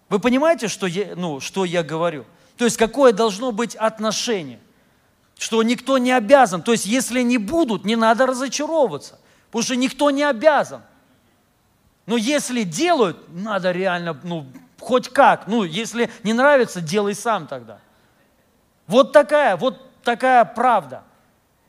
Вы понимаете, что я, ну, что я говорю? То есть какое должно быть отношение? Что никто не обязан. То есть если не будут, не надо разочаровываться. Потому что никто не обязан. Но если делают, надо реально, ну, хоть как. Ну, если не нравится, делай сам тогда. Вот такая, вот такая правда.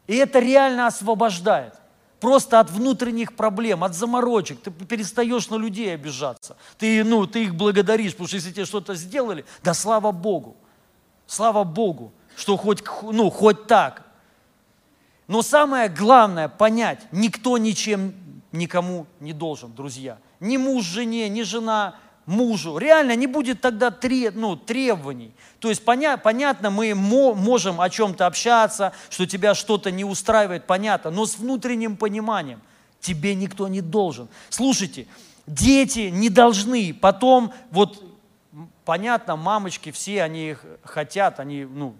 И это реально освобождает просто от внутренних проблем, от заморочек. Ты перестаешь на людей обижаться. Ты, ну, ты их благодаришь, потому что если тебе что-то сделали, да слава Богу. Слава Богу, что хоть, ну, хоть так. Но самое главное понять, никто ничем никому не должен, друзья. Ни муж жене, ни жена мужу. Реально не будет тогда треб, ну, требований. То есть поня, понятно, мы мо, можем о чем-то общаться, что тебя что-то не устраивает, понятно, но с внутренним пониманием тебе никто не должен. Слушайте, дети не должны потом, вот понятно, мамочки все, они хотят, они, ну,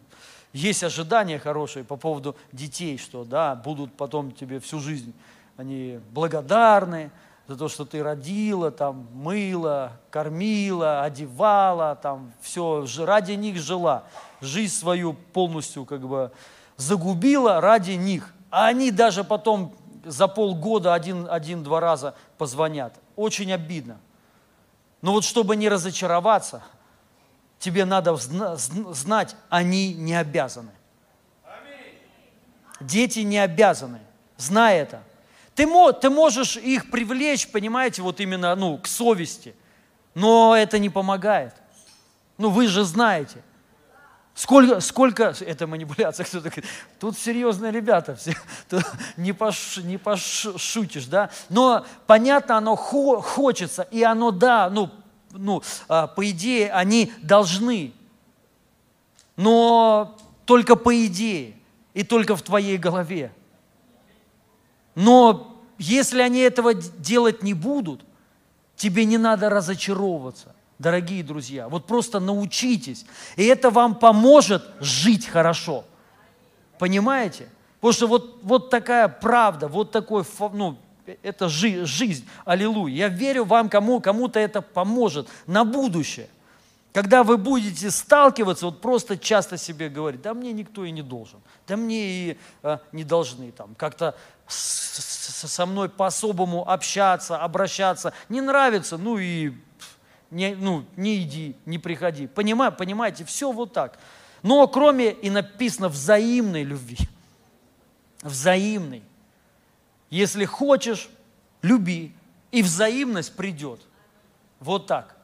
есть ожидания хорошие по поводу детей, что, да, будут потом тебе всю жизнь, они благодарны, за то, что ты родила, там, мыла, кормила, одевала, там, все, ради них жила. Жизнь свою полностью как бы загубила ради них. А они даже потом за полгода один-два один, раза позвонят. Очень обидно. Но вот чтобы не разочароваться, тебе надо знать, они не обязаны. Дети не обязаны. Знай это. Ты, ты можешь их привлечь, понимаете, вот именно ну, к совести, но это не помогает. Ну, вы же знаете. Сколько, сколько, это манипуляция, [laughs] кто такой, тут серьезные ребята, все, [laughs] тут не, пош, не пошутишь, да, но понятно, оно хо, хочется, и оно, да, ну, ну, а, по идее, они должны, но только по идее, и только в твоей голове. Но если они этого делать не будут, тебе не надо разочаровываться, дорогие друзья. Вот просто научитесь. И это вам поможет жить хорошо. Понимаете? Потому что вот, вот такая правда, вот такой, ну, это жи, жизнь. Аллилуйя. Я верю вам, кому, кому-то это поможет на будущее. Когда вы будете сталкиваться, вот просто часто себе говорить, да мне никто и не должен, да мне и э, не должны там как-то со мной по-особому общаться, обращаться. Не нравится, ну и не, ну, не иди, не приходи. Понимаете, понимаете, все вот так. Но кроме и написано взаимной любви. Взаимной. Если хочешь, люби, и взаимность придет. Вот так.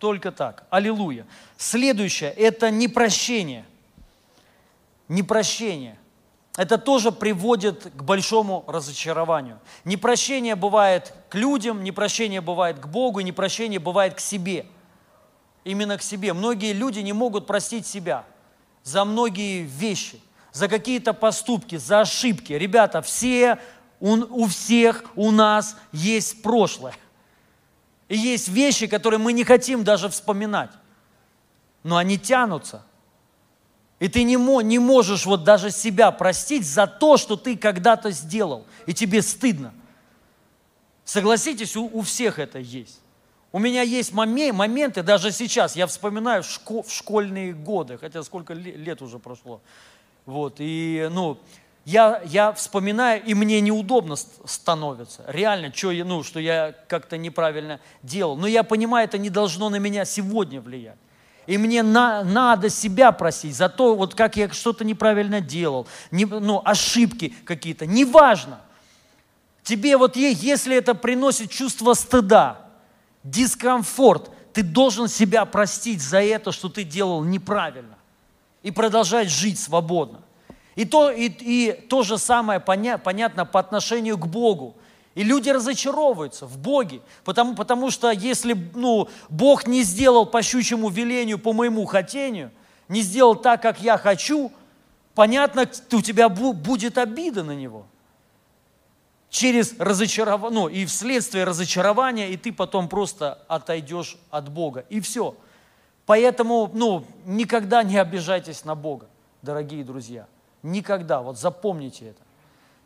Только так. Аллилуйя. Следующее – это непрощение. Непрощение. Это тоже приводит к большому разочарованию. Непрощение бывает к людям, непрощение бывает к Богу, непрощение бывает к себе. Именно к себе. Многие люди не могут простить себя за многие вещи, за какие-то поступки, за ошибки. Ребята, все, у, у всех у нас есть прошлое. И есть вещи, которые мы не хотим даже вспоминать. Но они тянутся. И ты не, не можешь вот даже себя простить за то, что ты когда-то сделал. И тебе стыдно. Согласитесь, у, у всех это есть. У меня есть моменты, даже сейчас, я вспоминаю в школьные годы, хотя сколько лет уже прошло. Вот, и, ну, я, я вспоминаю, и мне неудобно становится. Реально, что, ну, что я как-то неправильно делал. Но я понимаю, это не должно на меня сегодня влиять. И мне на, надо себя просить за то, вот как я что-то неправильно делал, не, ну, ошибки какие-то. Неважно. Тебе вот если это приносит чувство стыда, дискомфорт, ты должен себя простить за это, что ты делал неправильно. И продолжать жить свободно. И то, и, и то же самое поня, понятно по отношению к Богу. И люди разочаровываются в Боге, потому, потому что если ну, Бог не сделал по щучьему велению, по моему хотению, не сделал так, как я хочу, понятно, у тебя будет обида на Него. Через разочарование, ну и вследствие разочарования, и ты потом просто отойдешь от Бога. И все. Поэтому, ну, никогда не обижайтесь на Бога, дорогие друзья. Никогда. Вот запомните это.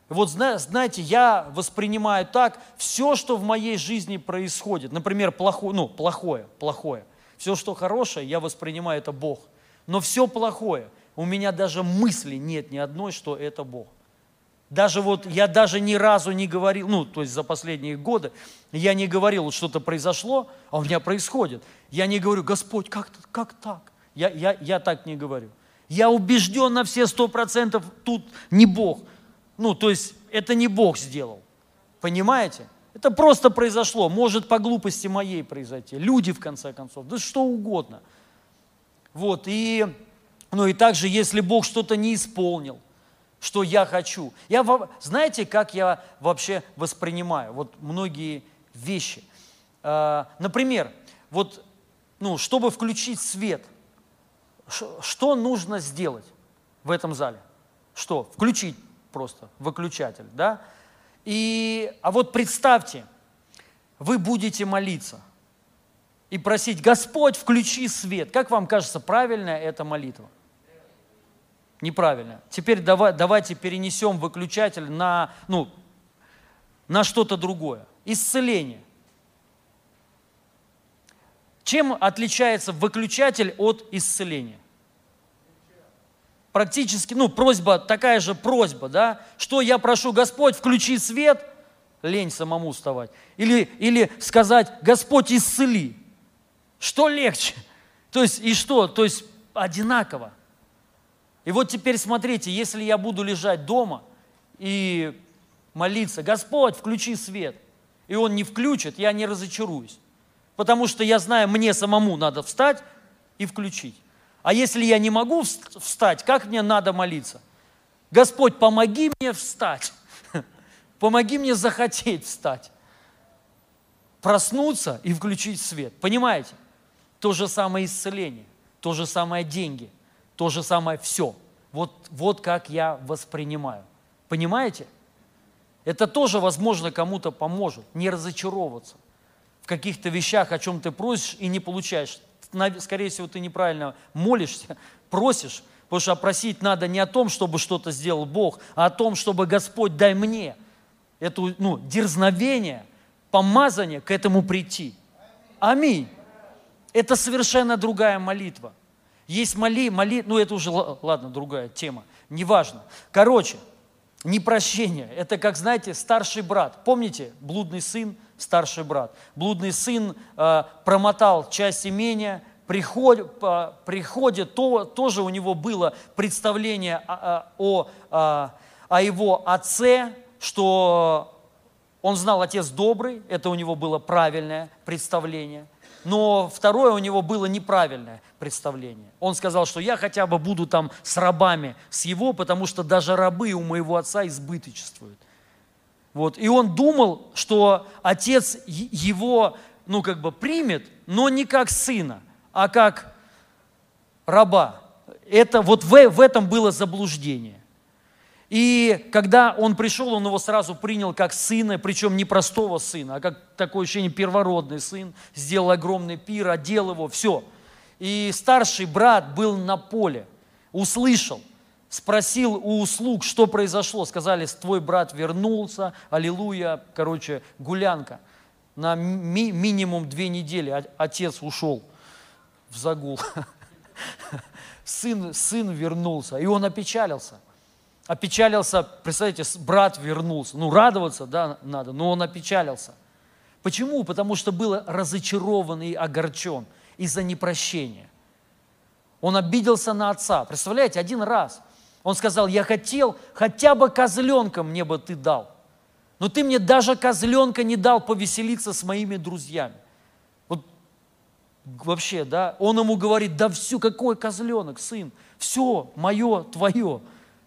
Вот знаете, я воспринимаю так, все, что в моей жизни происходит, например, плохое, ну, плохое, плохое, все, что хорошее, я воспринимаю это Бог. Но все плохое, у меня даже мысли нет ни одной, что это Бог. Даже вот я даже ни разу не говорил, ну, то есть за последние годы, я не говорил, что-то произошло, а у меня происходит. Я не говорю, Господь, как, как так? Я, я, я так не говорю. Я убежден на все сто процентов, тут не Бог. Ну, то есть это не Бог сделал. Понимаете? Это просто произошло. Может по глупости моей произойти. Люди, в конце концов. Да что угодно. Вот. И, ну и также, если Бог что-то не исполнил, что я хочу. Я, знаете, как я вообще воспринимаю вот многие вещи? А, например, вот, ну, чтобы включить свет, что нужно сделать в этом зале? Что? Включить просто выключатель, да? И, а вот представьте, вы будете молиться и просить, Господь, включи свет. Как вам кажется, правильная эта молитва? Неправильно. Теперь давай, давайте перенесем выключатель на, ну, на что-то другое. Исцеление. Чем отличается выключатель от исцеления? практически, ну, просьба, такая же просьба, да, что я прошу, Господь, включи свет, лень самому вставать, или, или сказать, Господь, исцели. Что легче? То есть, и что? То есть, одинаково. И вот теперь смотрите, если я буду лежать дома и молиться, Господь, включи свет, и Он не включит, я не разочаруюсь. Потому что я знаю, мне самому надо встать и включить. А если я не могу встать, как мне надо молиться? Господь, помоги мне встать. [laughs] Помоги мне захотеть встать. Проснуться и включить свет. Понимаете? То же самое исцеление, то же самое деньги, то же самое все. Вот, вот как я воспринимаю. Понимаете? Это тоже, возможно, кому-то поможет не разочаровываться в каких-то вещах, о чем ты просишь и не получаешь скорее всего, ты неправильно молишься, [laughs] просишь, потому что просить надо не о том, чтобы что-то сделал Бог, а о том, чтобы Господь дай мне это ну, дерзновение, помазание к этому прийти. Аминь. Это совершенно другая молитва. Есть моли, моли, ну это уже, ладно, другая тема, неважно. Короче, непрощение, это как, знаете, старший брат. Помните, блудный сын, старший брат. Блудный сын э, промотал часть имения, приход, э, приходит, то, тоже у него было представление о, о, о, о его отце, что он знал, отец добрый, это у него было правильное представление. Но второе у него было неправильное представление. Он сказал, что я хотя бы буду там с рабами, с его, потому что даже рабы у моего отца избыточествуют. Вот. И он думал, что отец его, ну, как бы примет, но не как сына, а как раба. Это, вот в, в этом было заблуждение. И когда он пришел, он его сразу принял как сына, причем не простого сына, а как такое ощущение первородный сын, сделал огромный пир, одел его, все. И старший брат был на поле, услышал – спросил у услуг, что произошло. Сказали, твой брат вернулся, аллилуйя, короче, гулянка. На ми- минимум две недели отец ушел в загул. [laughs] Сын, сын вернулся, и он опечалился. Опечалился, представляете, брат вернулся. Ну, радоваться, да, надо, но он опечалился. Почему? Потому что был разочарован и огорчен из-за непрощения. Он обиделся на отца. Представляете, один раз. Он сказал, я хотел, хотя бы козленка мне бы ты дал. Но ты мне даже козленка не дал повеселиться с моими друзьями. Вот вообще, да, он ему говорит, да все, какой козленок, сын, все, мое, твое,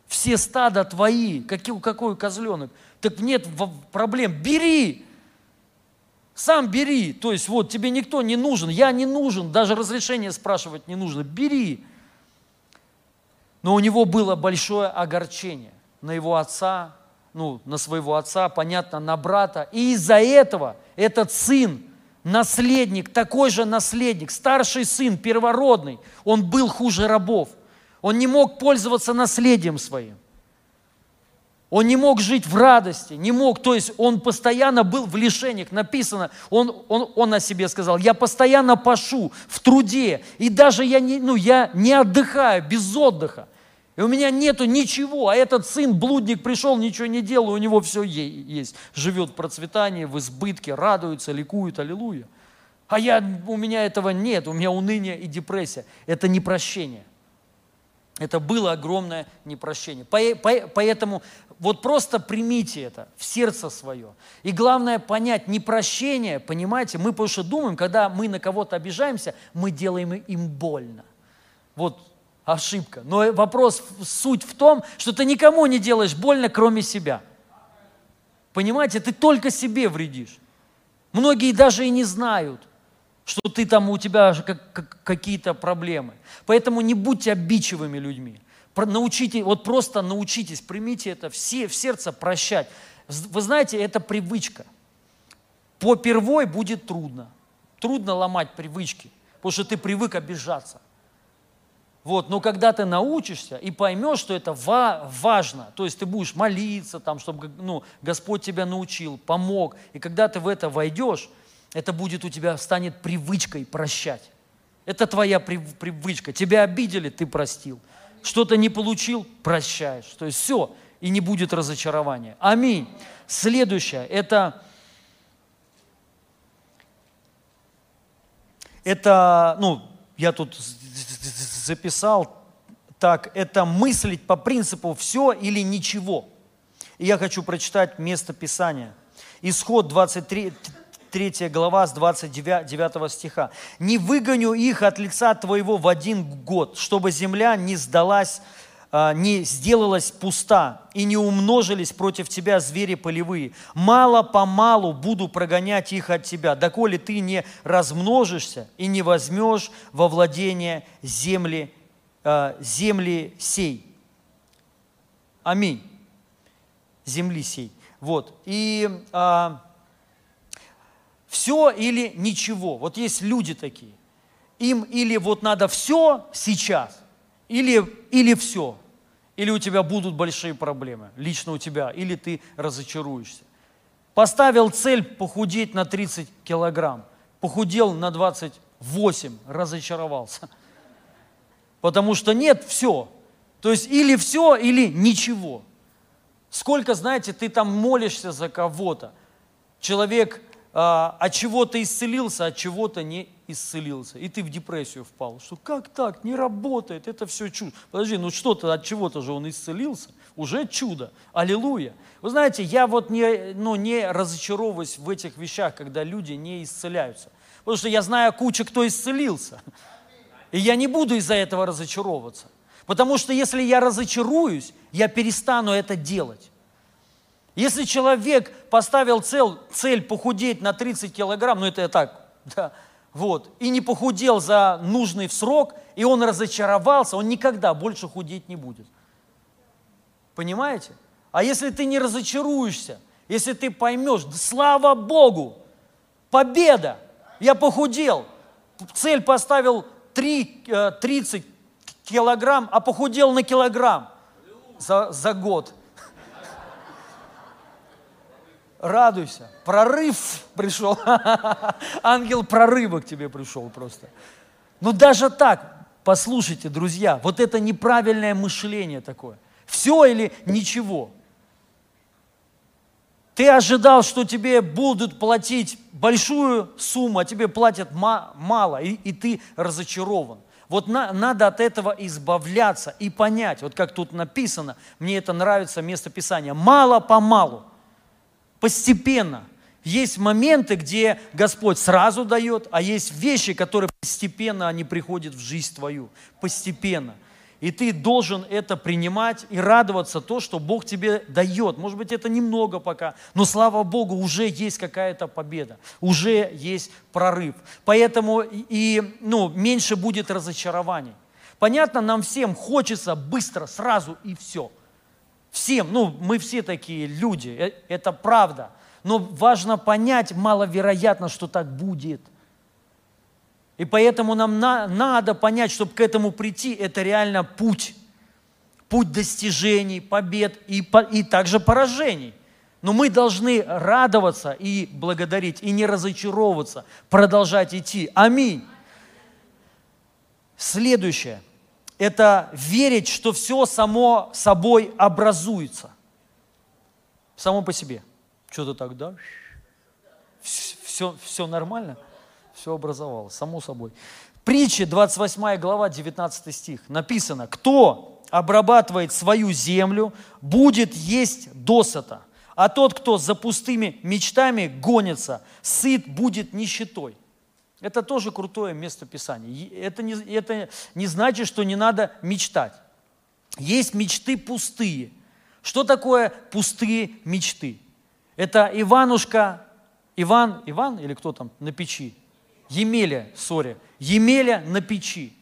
все стада твои, какой, какой козленок. Так нет проблем, бери, сам бери. То есть вот тебе никто не нужен, я не нужен, даже разрешение спрашивать не нужно, бери. Но у него было большое огорчение на его отца, ну, на своего отца, понятно, на брата. И из-за этого этот сын, наследник, такой же наследник, старший сын, первородный, он был хуже рабов. Он не мог пользоваться наследием своим. Он не мог жить в радости, не мог, то есть он постоянно был в лишениях. Написано, он, он, он о себе сказал, я постоянно пашу в труде, и даже я не, ну, я не отдыхаю без отдыха. И у меня нету ничего, а этот сын, блудник, пришел, ничего не делал, у него все есть. Живет в процветании, в избытке, радуется, ликует, аллилуйя. А я, у меня этого нет, у меня уныние и депрессия. Это непрощение. Это было огромное непрощение. Поэтому вот просто примите это в сердце свое. И главное понять, непрощение, понимаете, мы потому что думаем, когда мы на кого-то обижаемся, мы делаем им больно. Вот ошибка. Но вопрос, суть в том, что ты никому не делаешь больно, кроме себя. Понимаете, ты только себе вредишь. Многие даже и не знают, что ты там, у тебя какие-то проблемы. Поэтому не будьте обидчивыми людьми. Научите, вот просто научитесь, примите это все, в сердце прощать. Вы знаете, это привычка. По первой будет трудно. Трудно ломать привычки, потому что ты привык обижаться. Вот, но когда ты научишься и поймешь, что это ва- важно, то есть ты будешь молиться, там, чтобы ну, Господь тебя научил, помог, и когда ты в это войдешь, это будет у тебя, станет привычкой прощать. Это твоя привычка. Тебя обидели, ты простил. Что-то не получил, прощаешь. То есть все, и не будет разочарования. Аминь. Следующее, это, это, ну, я тут записал так, это мыслить по принципу все или ничего. И я хочу прочитать место Писания. Исход 23, 3 глава с 29 стиха. «Не выгоню их от лица твоего в один год, чтобы земля не сдалась, а, не сделалась пуста, и не умножились против тебя звери полевые. Мало-помалу буду прогонять их от тебя, доколе ты не размножишься и не возьмешь во владение земли, а, земли сей». Аминь. Земли сей. Вот. И а, все или ничего. Вот есть люди такие. Им или вот надо все сейчас, или, или все. Или у тебя будут большие проблемы, лично у тебя, или ты разочаруешься. Поставил цель похудеть на 30 килограмм, похудел на 28, разочаровался. Потому что нет все. То есть или все, или ничего. Сколько, знаете, ты там молишься за кого-то. Человек от чего-то исцелился, от чего-то не исцелился. И ты в депрессию впал. Что как так? Не работает, это все чудо. Подожди, ну что-то от чего-то же он исцелился. Уже чудо. Аллилуйя. Вы знаете, я вот не, ну, не разочаровываюсь в этих вещах, когда люди не исцеляются. Потому что я знаю кучу, кто исцелился. И я не буду из-за этого разочаровываться. Потому что если я разочаруюсь, я перестану это делать. Если человек поставил цель, цель похудеть на 30 килограмм, ну это я так, [laughs] да, вот, и не похудел за нужный срок, и он разочаровался, он никогда больше худеть не будет. Понимаете? А если ты не разочаруешься, если ты поймешь, да слава Богу, победа, я похудел, цель поставил 3, 30 э, килограмм, а похудел на килограмм за, за год – радуйся. Прорыв пришел. [laughs] Ангел прорыва к тебе пришел просто. Но даже так, послушайте, друзья, вот это неправильное мышление такое. Все или ничего. Ты ожидал, что тебе будут платить большую сумму, а тебе платят мало, и, и ты разочарован. Вот на, надо от этого избавляться и понять, вот как тут написано, мне это нравится место Писания, мало-помалу, постепенно. Есть моменты, где Господь сразу дает, а есть вещи, которые постепенно они приходят в жизнь твою, постепенно – и ты должен это принимать и радоваться то, что Бог тебе дает. Может быть, это немного пока, но слава Богу, уже есть какая-то победа, уже есть прорыв. Поэтому и ну, меньше будет разочарований. Понятно, нам всем хочется быстро, сразу и все. Всем, ну, мы все такие люди, э, это правда. Но важно понять, маловероятно, что так будет – и поэтому нам на, надо понять, чтобы к этому прийти, это реально путь. Путь достижений, побед и, и также поражений. Но мы должны радоваться и благодарить, и не разочаровываться, продолжать идти. Аминь. Следующее – это верить, что все само собой образуется. Само по себе. Что-то так, да? Все, все нормально? все образовалось, само собой. Притча, 28 глава, 19 стих. Написано, кто обрабатывает свою землю, будет есть досыта, а тот, кто за пустыми мечтами гонится, сыт будет нищетой. Это тоже крутое место Писания. Это не, это не значит, что не надо мечтать. Есть мечты пустые. Что такое пустые мечты? Это Иванушка, Иван, Иван или кто там на печи? Емеля, сори, Емеля на печи.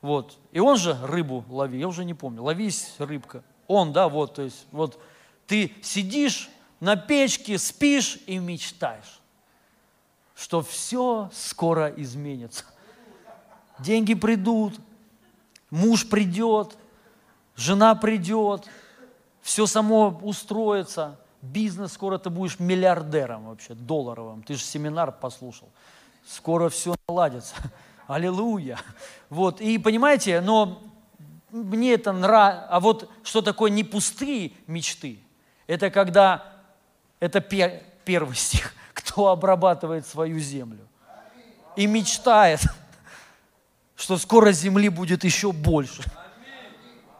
Вот. И он же рыбу лови, я уже не помню, ловись рыбка. Он, да, вот, то есть, вот ты сидишь на печке, спишь и мечтаешь, что все скоро изменится. Деньги придут, муж придет, жена придет, все само устроится – бизнес, скоро ты будешь миллиардером вообще, долларовым. Ты же семинар послушал. Скоро все наладится. [laughs] Аллилуйя. Вот, и понимаете, но мне это нравится. А вот что такое не пустые мечты? Это когда, это пер, первый стих, кто обрабатывает свою землю и мечтает, что скоро земли будет еще больше,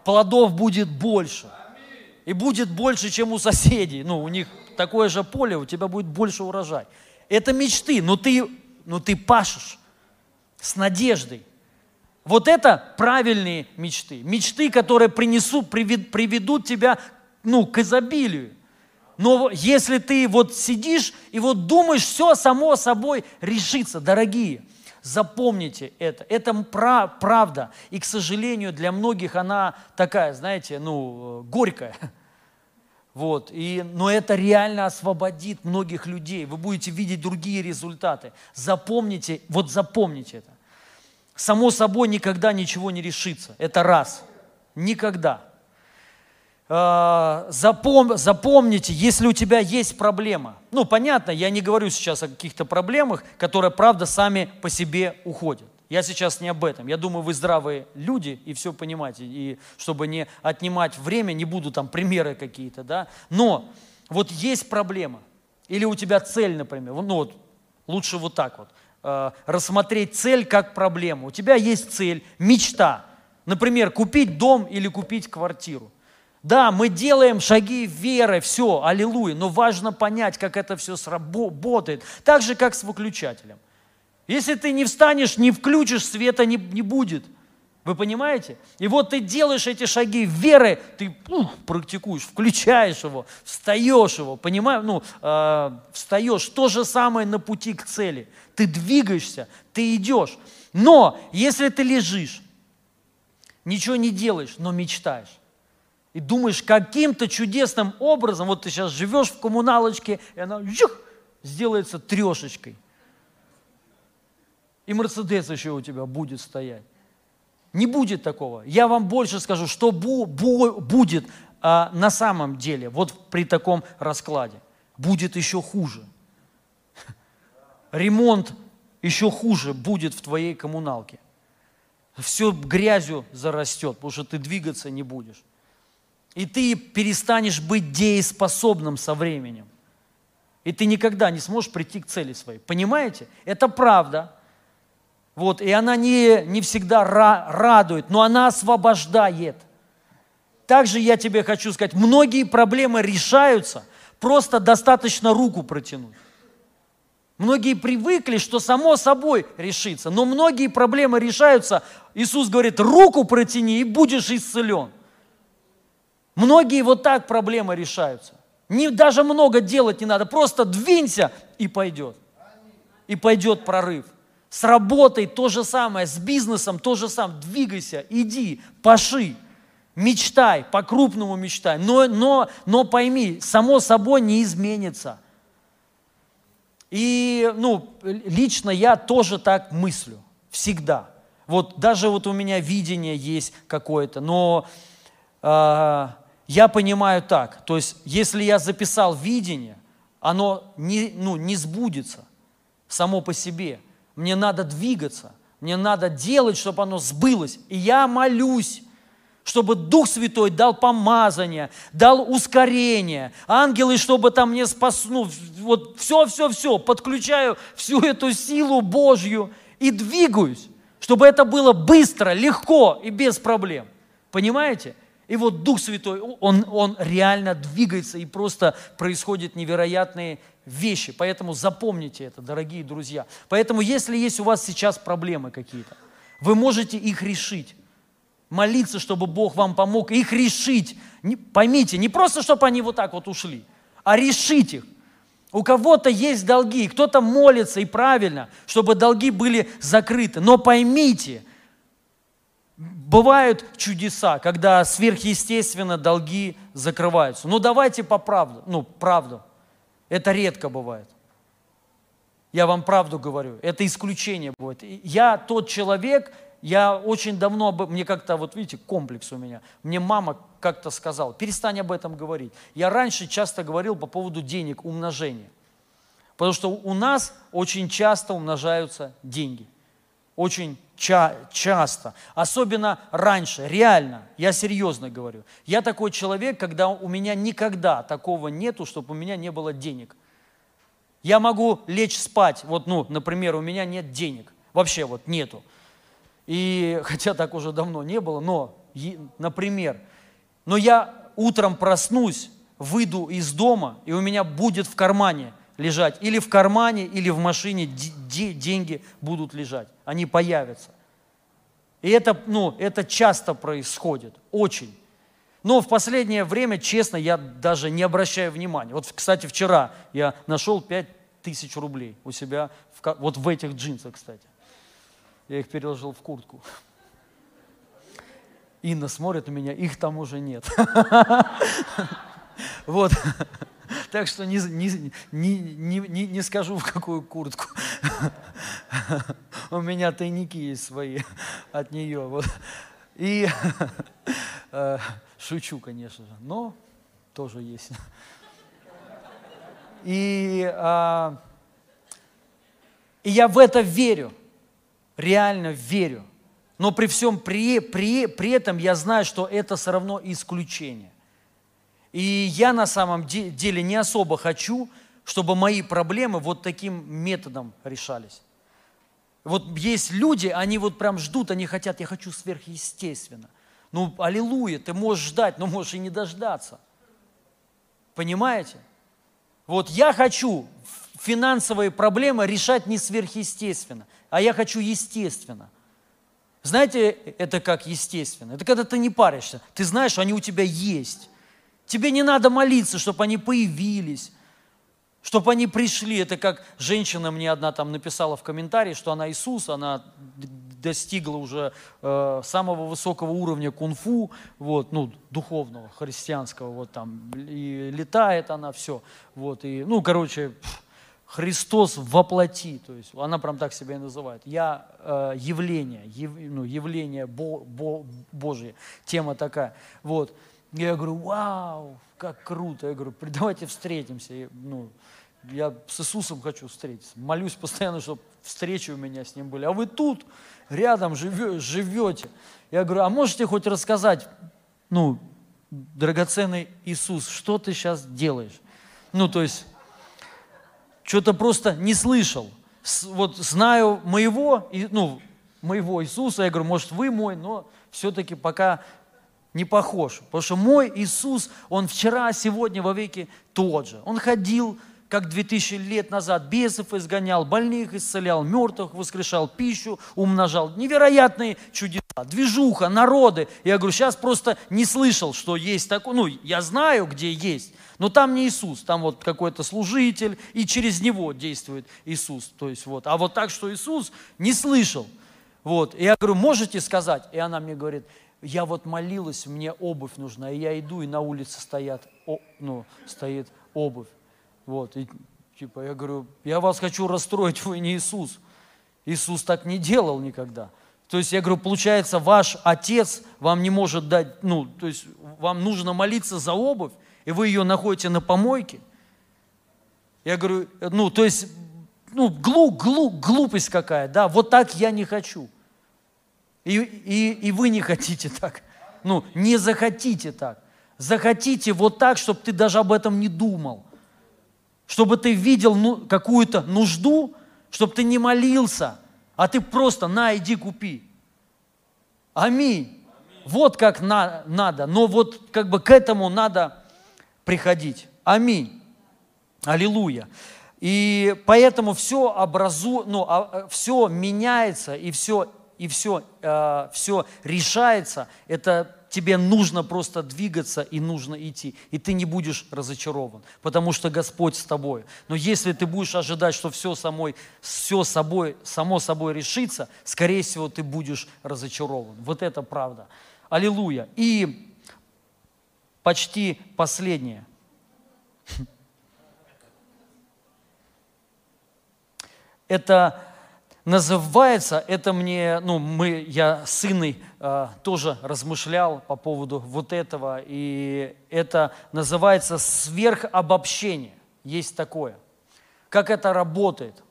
плодов будет больше, и будет больше, чем у соседей. Ну, у них такое же поле, у тебя будет больше урожай. Это мечты, но ты, но ты пашешь с надеждой. Вот это правильные мечты. Мечты, которые принесут, приведут тебя ну, к изобилию. Но если ты вот сидишь и вот думаешь, все само собой решится, дорогие – Запомните это. Это правда. И, к сожалению, для многих она такая, знаете, ну, горькая. [laughs] Вот. И, но это реально освободит многих людей. Вы будете видеть другие результаты. Запомните, вот запомните это. Само собой никогда ничего не решится. Это раз. Никогда. А, запом, запомните, если у тебя есть проблема, ну понятно, я не говорю сейчас о каких-то проблемах, которые правда сами по себе уходят. Я сейчас не об этом. Я думаю, вы здравые люди и все понимаете. И чтобы не отнимать время, не буду там примеры какие-то, да. Но вот есть проблема. Или у тебя цель, например. Ну вот, лучше вот так вот. Э, рассмотреть цель как проблему. У тебя есть цель, мечта. Например, купить дом или купить квартиру. Да, мы делаем шаги веры, все, аллилуйя, но важно понять, как это все сработает. Так же, как с выключателем. Если ты не встанешь, не включишь, света не, не будет. Вы понимаете? И вот ты делаешь эти шаги веры, ты ух, практикуешь, включаешь его, встаешь его, понимаешь? Ну, э, встаешь. То же самое на пути к цели. Ты двигаешься, ты идешь. Но если ты лежишь, ничего не делаешь, но мечтаешь, и думаешь, каким-то чудесным образом, вот ты сейчас живешь в коммуналочке, и она жух, сделается трешечкой – и Мерседес еще у тебя будет стоять. Не будет такого. Я вам больше скажу, что бу, бу, будет а, на самом деле, вот при таком раскладе. Будет еще хуже. Ремонт еще хуже будет в твоей коммуналке. Все грязью зарастет, потому что ты двигаться не будешь. И ты перестанешь быть дееспособным со временем. И ты никогда не сможешь прийти к цели своей. Понимаете? Это правда. Вот, и она не, не всегда ра, радует, но она освобождает. Также я тебе хочу сказать, многие проблемы решаются, просто достаточно руку протянуть. Многие привыкли, что само собой решится, но многие проблемы решаются. Иисус говорит, руку протяни и будешь исцелен. Многие вот так проблемы решаются. Не, даже много делать не надо, просто двинься и пойдет. И пойдет прорыв. С работой то же самое, с бизнесом то же самое. Двигайся, иди, паши, мечтай, по-крупному мечтай. Но, но, но пойми, само собой не изменится. И ну, лично я тоже так мыслю, всегда. Вот даже вот у меня видение есть какое-то, но э, я понимаю так, то есть если я записал видение, оно не, ну, не сбудется само по себе – мне надо двигаться, мне надо делать, чтобы оно сбылось. И я молюсь, чтобы Дух Святой дал помазание, дал ускорение, ангелы, чтобы там мне спас, ну, вот все-все-все, подключаю всю эту силу Божью и двигаюсь, чтобы это было быстро, легко и без проблем. Понимаете? И вот Дух Святой, он, он реально двигается, и просто происходят невероятные вещи. Поэтому запомните это, дорогие друзья. Поэтому если есть у вас сейчас проблемы какие-то, вы можете их решить. Молиться, чтобы Бог вам помог их решить. Не, поймите, не просто, чтобы они вот так вот ушли, а решить их. У кого-то есть долги, кто-то молится и правильно, чтобы долги были закрыты. Но поймите, бывают чудеса, когда сверхъестественно долги закрываются. Ну давайте по правду, ну правду. Это редко бывает. Я вам правду говорю, это исключение будет. Я тот человек, я очень давно, мне как-то, вот видите, комплекс у меня. Мне мама как-то сказала, перестань об этом говорить. Я раньше часто говорил по поводу денег, умножения. Потому что у нас очень часто умножаются деньги. Очень ча- часто. Особенно раньше, реально, я серьезно говорю. Я такой человек, когда у меня никогда такого нету, чтобы у меня не было денег. Я могу лечь спать, вот, ну, например, у меня нет денег, вообще вот нету. И, [laughs] хотя так уже давно не было, но, например, но я утром проснусь, выйду из дома, и у меня будет в кармане лежать. Или в кармане, или в машине деньги будут лежать. Они появятся. И это, ну, это часто происходит, очень. Но в последнее время, честно, я даже не обращаю внимания. Вот, кстати, вчера я нашел 5 тысяч рублей у себя, в, вот в этих джинсах, кстати. Я их переложил в куртку. Инна смотрит на меня, их там уже нет. [laughs] Вот. Так что не, не, не, не, не скажу, в какую куртку. У меня тайники есть свои от нее. Вот. И э, шучу, конечно же, но тоже есть. И, а, и я в это верю, реально верю. Но при всем при, при, при этом я знаю, что это все равно исключение. И я на самом деле не особо хочу, чтобы мои проблемы вот таким методом решались. Вот есть люди, они вот прям ждут, они хотят, я хочу сверхъестественно. Ну, аллилуйя, ты можешь ждать, но можешь и не дождаться. Понимаете? Вот я хочу финансовые проблемы решать не сверхъестественно, а я хочу естественно. Знаете, это как естественно? Это когда ты не паришься. Ты знаешь, они у тебя есть. Тебе не надо молиться, чтобы они появились, чтобы они пришли. Это как женщина мне одна там написала в комментарии, что она Иисус, она достигла уже э, самого высокого уровня кунг-фу, вот, ну, духовного, христианского, вот там, и летает она, все, вот, и, ну, короче, Христос воплоти, то есть она прям так себя и называет. Я э, явление, яв, ну, явление Бо, Бо, Божье, тема такая, вот. Я говорю, вау, как круто. Я говорю, давайте встретимся. И, ну, я с Иисусом хочу встретиться. Молюсь постоянно, чтобы встречи у меня с Ним были. А вы тут, рядом живете. Я говорю, а можете хоть рассказать, ну, драгоценный Иисус, что ты сейчас делаешь? Ну, то есть, что-то просто не слышал. Вот знаю моего, ну, моего Иисуса. Я говорю, может, вы мой, но все-таки пока не похож. Потому что мой Иисус, Он вчера, сегодня, во веки тот же. Он ходил, как 2000 лет назад, бесов изгонял, больных исцелял, мертвых воскрешал, пищу умножал. Невероятные чудеса, движуха, народы. Я говорю, сейчас просто не слышал, что есть такое. Ну, я знаю, где есть, но там не Иисус, там вот какой-то служитель, и через него действует Иисус. То есть вот. А вот так, что Иисус не слышал. Вот. И я говорю, можете сказать? И она мне говорит, я вот молилась, мне обувь нужна, и я иду, и на улице стоят, о, ну, стоит обувь. Вот, и типа я говорю, я вас хочу расстроить, вы не Иисус. Иисус так не делал никогда. То есть я говорю, получается, ваш отец вам не может дать, ну, то есть вам нужно молиться за обувь, и вы ее находите на помойке. Я говорю, ну, то есть, ну, глуп, глуп, глупость какая, да, вот так я не хочу. И, и, и вы не хотите так. Ну, не захотите так. Захотите вот так, чтобы ты даже об этом не думал. Чтобы ты видел ну, какую-то нужду, чтобы ты не молился, а ты просто на, иди купи. Аминь. Вот как на, надо. Но вот как бы к этому надо приходить. Аминь. Аллилуйя. И поэтому все образу, ну, а, все меняется и все и все, э, все решается, это тебе нужно просто двигаться и нужно идти. И ты не будешь разочарован, потому что Господь с тобой. Но если ты будешь ожидать, что все, самой, все собой, само собой решится, скорее всего, ты будешь разочарован. Вот это правда. Аллилуйя. И почти последнее. [laughs] Это называется, это мне, ну, мы, я с сыной э, тоже размышлял по поводу вот этого, и это называется сверхобобщение. Есть такое. Как это работает?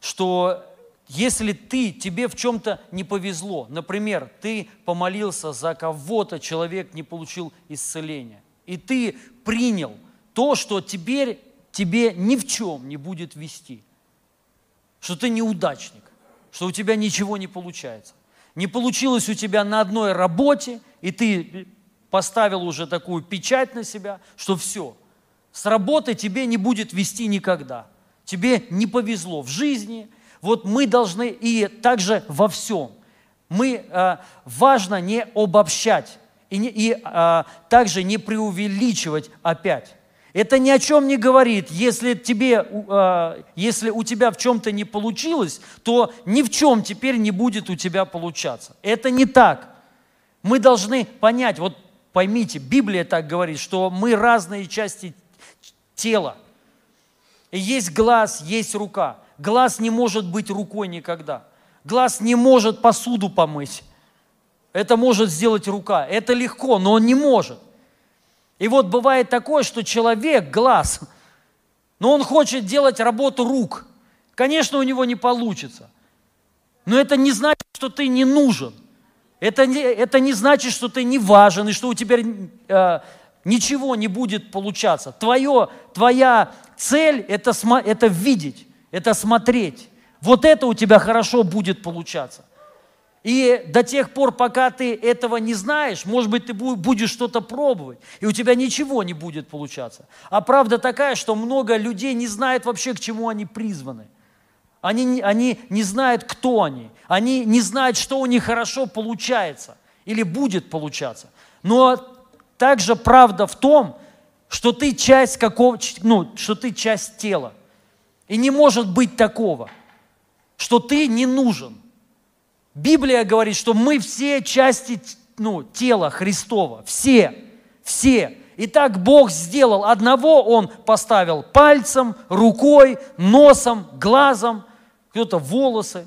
Что если ты, тебе в чем-то не повезло, например, ты помолился за кого-то, человек не получил исцеления, и ты принял то, что теперь тебе ни в чем не будет вести, что ты неудачник, что у тебя ничего не получается. Не получилось у тебя на одной работе, и ты поставил уже такую печать на себя, что все, с работы тебе не будет вести никогда. Тебе не повезло в жизни. Вот мы должны и также во всем. Мы, э, важно не обобщать и, не, и э, также не преувеличивать опять. Это ни о чем не говорит. Если, тебе, э, если у тебя в чем-то не получилось, то ни в чем теперь не будет у тебя получаться. Это не так. Мы должны понять, вот поймите, Библия так говорит, что мы разные части тела. Есть глаз, есть рука. Глаз не может быть рукой никогда. Глаз не может посуду помыть. Это может сделать рука. Это легко, но он не может. И вот бывает такое, что человек, глаз, но он хочет делать работу рук. Конечно, у него не получится. Но это не значит, что ты не нужен. Это не, это не значит, что ты не важен и что у тебя э, ничего не будет получаться. Твое, твоя цель это, – это видеть, это смотреть. Вот это у тебя хорошо будет получаться. И до тех пор, пока ты этого не знаешь, может быть, ты будешь что-то пробовать, и у тебя ничего не будет получаться. А правда такая, что много людей не знают вообще, к чему они призваны. Они, они не знают, кто они. Они не знают, что у них хорошо получается или будет получаться. Но также правда в том, что ты часть какого, ну, что ты часть тела. И не может быть такого, что ты не нужен. Библия говорит, что мы все части ну, тела Христова, все, все. И так Бог сделал. Одного Он поставил пальцем, рукой, носом, глазом, кто-то волосы.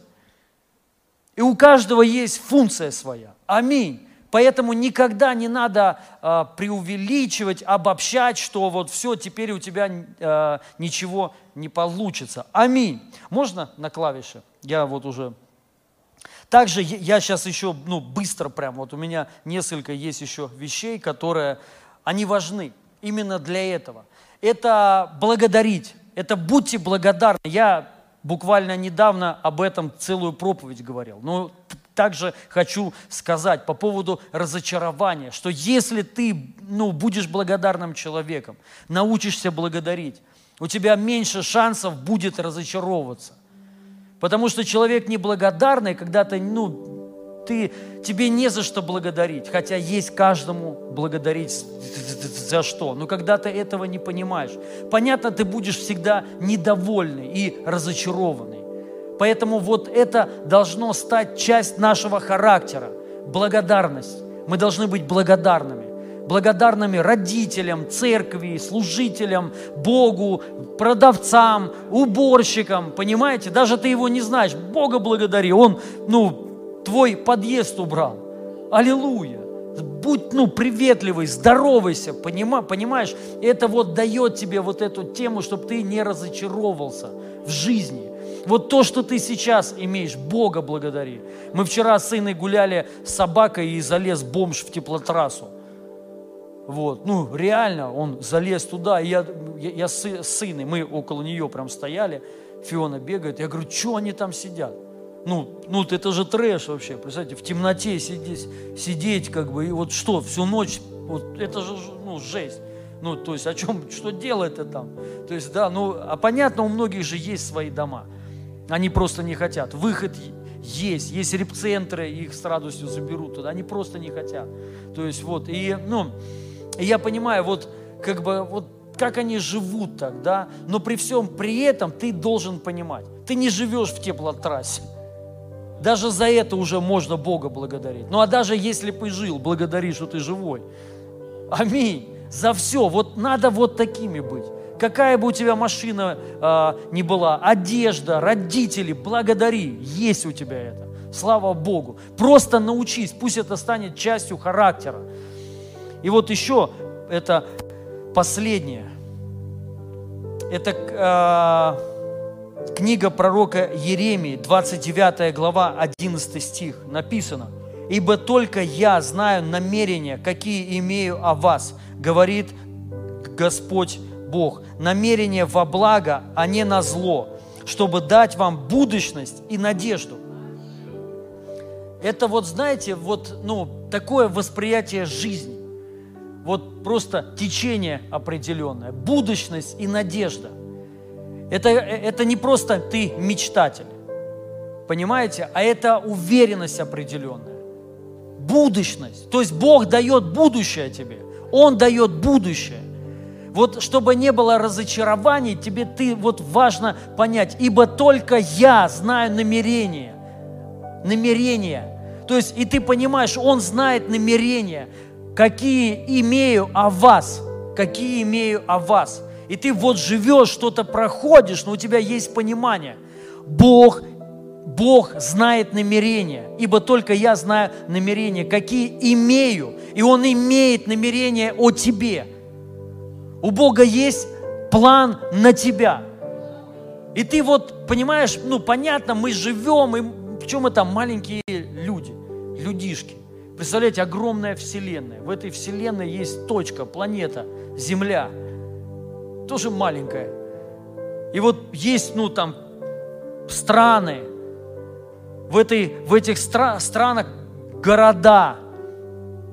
И у каждого есть функция своя. Аминь. Поэтому никогда не надо э, преувеличивать, обобщать, что вот все, теперь у тебя э, ничего не получится. Аминь. Можно на клавише? Я вот уже также я сейчас еще, ну, быстро прям, вот у меня несколько есть еще вещей, которые, они важны именно для этого. Это благодарить, это будьте благодарны. Я буквально недавно об этом целую проповедь говорил. Ну, также хочу сказать по поводу разочарования, что если ты ну, будешь благодарным человеком, научишься благодарить, у тебя меньше шансов будет разочаровываться. Потому что человек неблагодарный, когда ты, ну, ты, тебе не за что благодарить, хотя есть каждому благодарить за что. Но когда ты этого не понимаешь, понятно, ты будешь всегда недовольный и разочарованный. Поэтому вот это должно стать часть нашего характера. Благодарность. Мы должны быть благодарными. Благодарными родителям, церкви, служителям, Богу, продавцам, уборщикам. Понимаете? Даже ты его не знаешь. Бога благодари. Он, ну, твой подъезд убрал. Аллилуйя будь, ну, приветливый, здоровайся, понима, понимаешь? Это вот дает тебе вот эту тему, чтобы ты не разочаровался в жизни. Вот то, что ты сейчас имеешь, Бога благодари. Мы вчера с сыном гуляли с собакой и залез бомж в теплотрассу. Вот, ну, реально, он залез туда, и я, я, я с, с сыном, мы около нее прям стояли, Фиона бегает, я говорю, что они там сидят? Ну, ну, это же трэш вообще, представьте, в темноте сидеть, сидеть как бы, и вот что, всю ночь, вот это же, ну, жесть. Ну, то есть о чем, что делать-то там? То есть, да, ну, а понятно, у многих же есть свои дома. Они просто не хотят. Выход есть, есть репцентры, их с радостью заберут туда. Они просто не хотят. То есть вот, и, ну, я понимаю, вот, как бы, вот, как они живут так, да, но при всем при этом ты должен понимать, ты не живешь в теплотрассе. Даже за это уже можно Бога благодарить. Ну а даже если бы и жил, благодари, что ты живой. Аминь. За все. Вот надо вот такими быть. Какая бы у тебя машина э, ни была, одежда, родители, благодари, есть у тебя это. Слава Богу. Просто научись, пусть это станет частью характера. И вот еще это последнее. Это э, книга пророка Еремии, 29 глава, 11 стих. Написано, «Ибо только я знаю намерения, какие имею о вас, говорит Господь Бог, намерение во благо, а не на зло, чтобы дать вам будущность и надежду. Это вот, знаете, вот, ну, такое восприятие жизни. Просто течение определенное, будущность и надежда. Это, это не просто ты мечтатель, понимаете, а это уверенность определенная, будущность. То есть Бог дает будущее тебе, Он дает будущее. Вот чтобы не было разочарований, тебе ты вот важно понять, ибо только я знаю намерения. Намерения. То есть, и ты понимаешь, Он знает намерения, какие имею о вас, какие имею о вас. И ты вот живешь, что-то проходишь, но у тебя есть понимание. Бог Бог знает намерения, ибо только я знаю намерения, какие имею, и Он имеет намерения о тебе – у Бога есть план на тебя. И ты вот, понимаешь, ну понятно, мы живем, и в чем там маленькие люди, людишки. Представляете, огромная вселенная. В этой вселенной есть точка, планета, Земля. Тоже маленькая. И вот есть, ну там, страны. В, этой, в этих стра- странах города.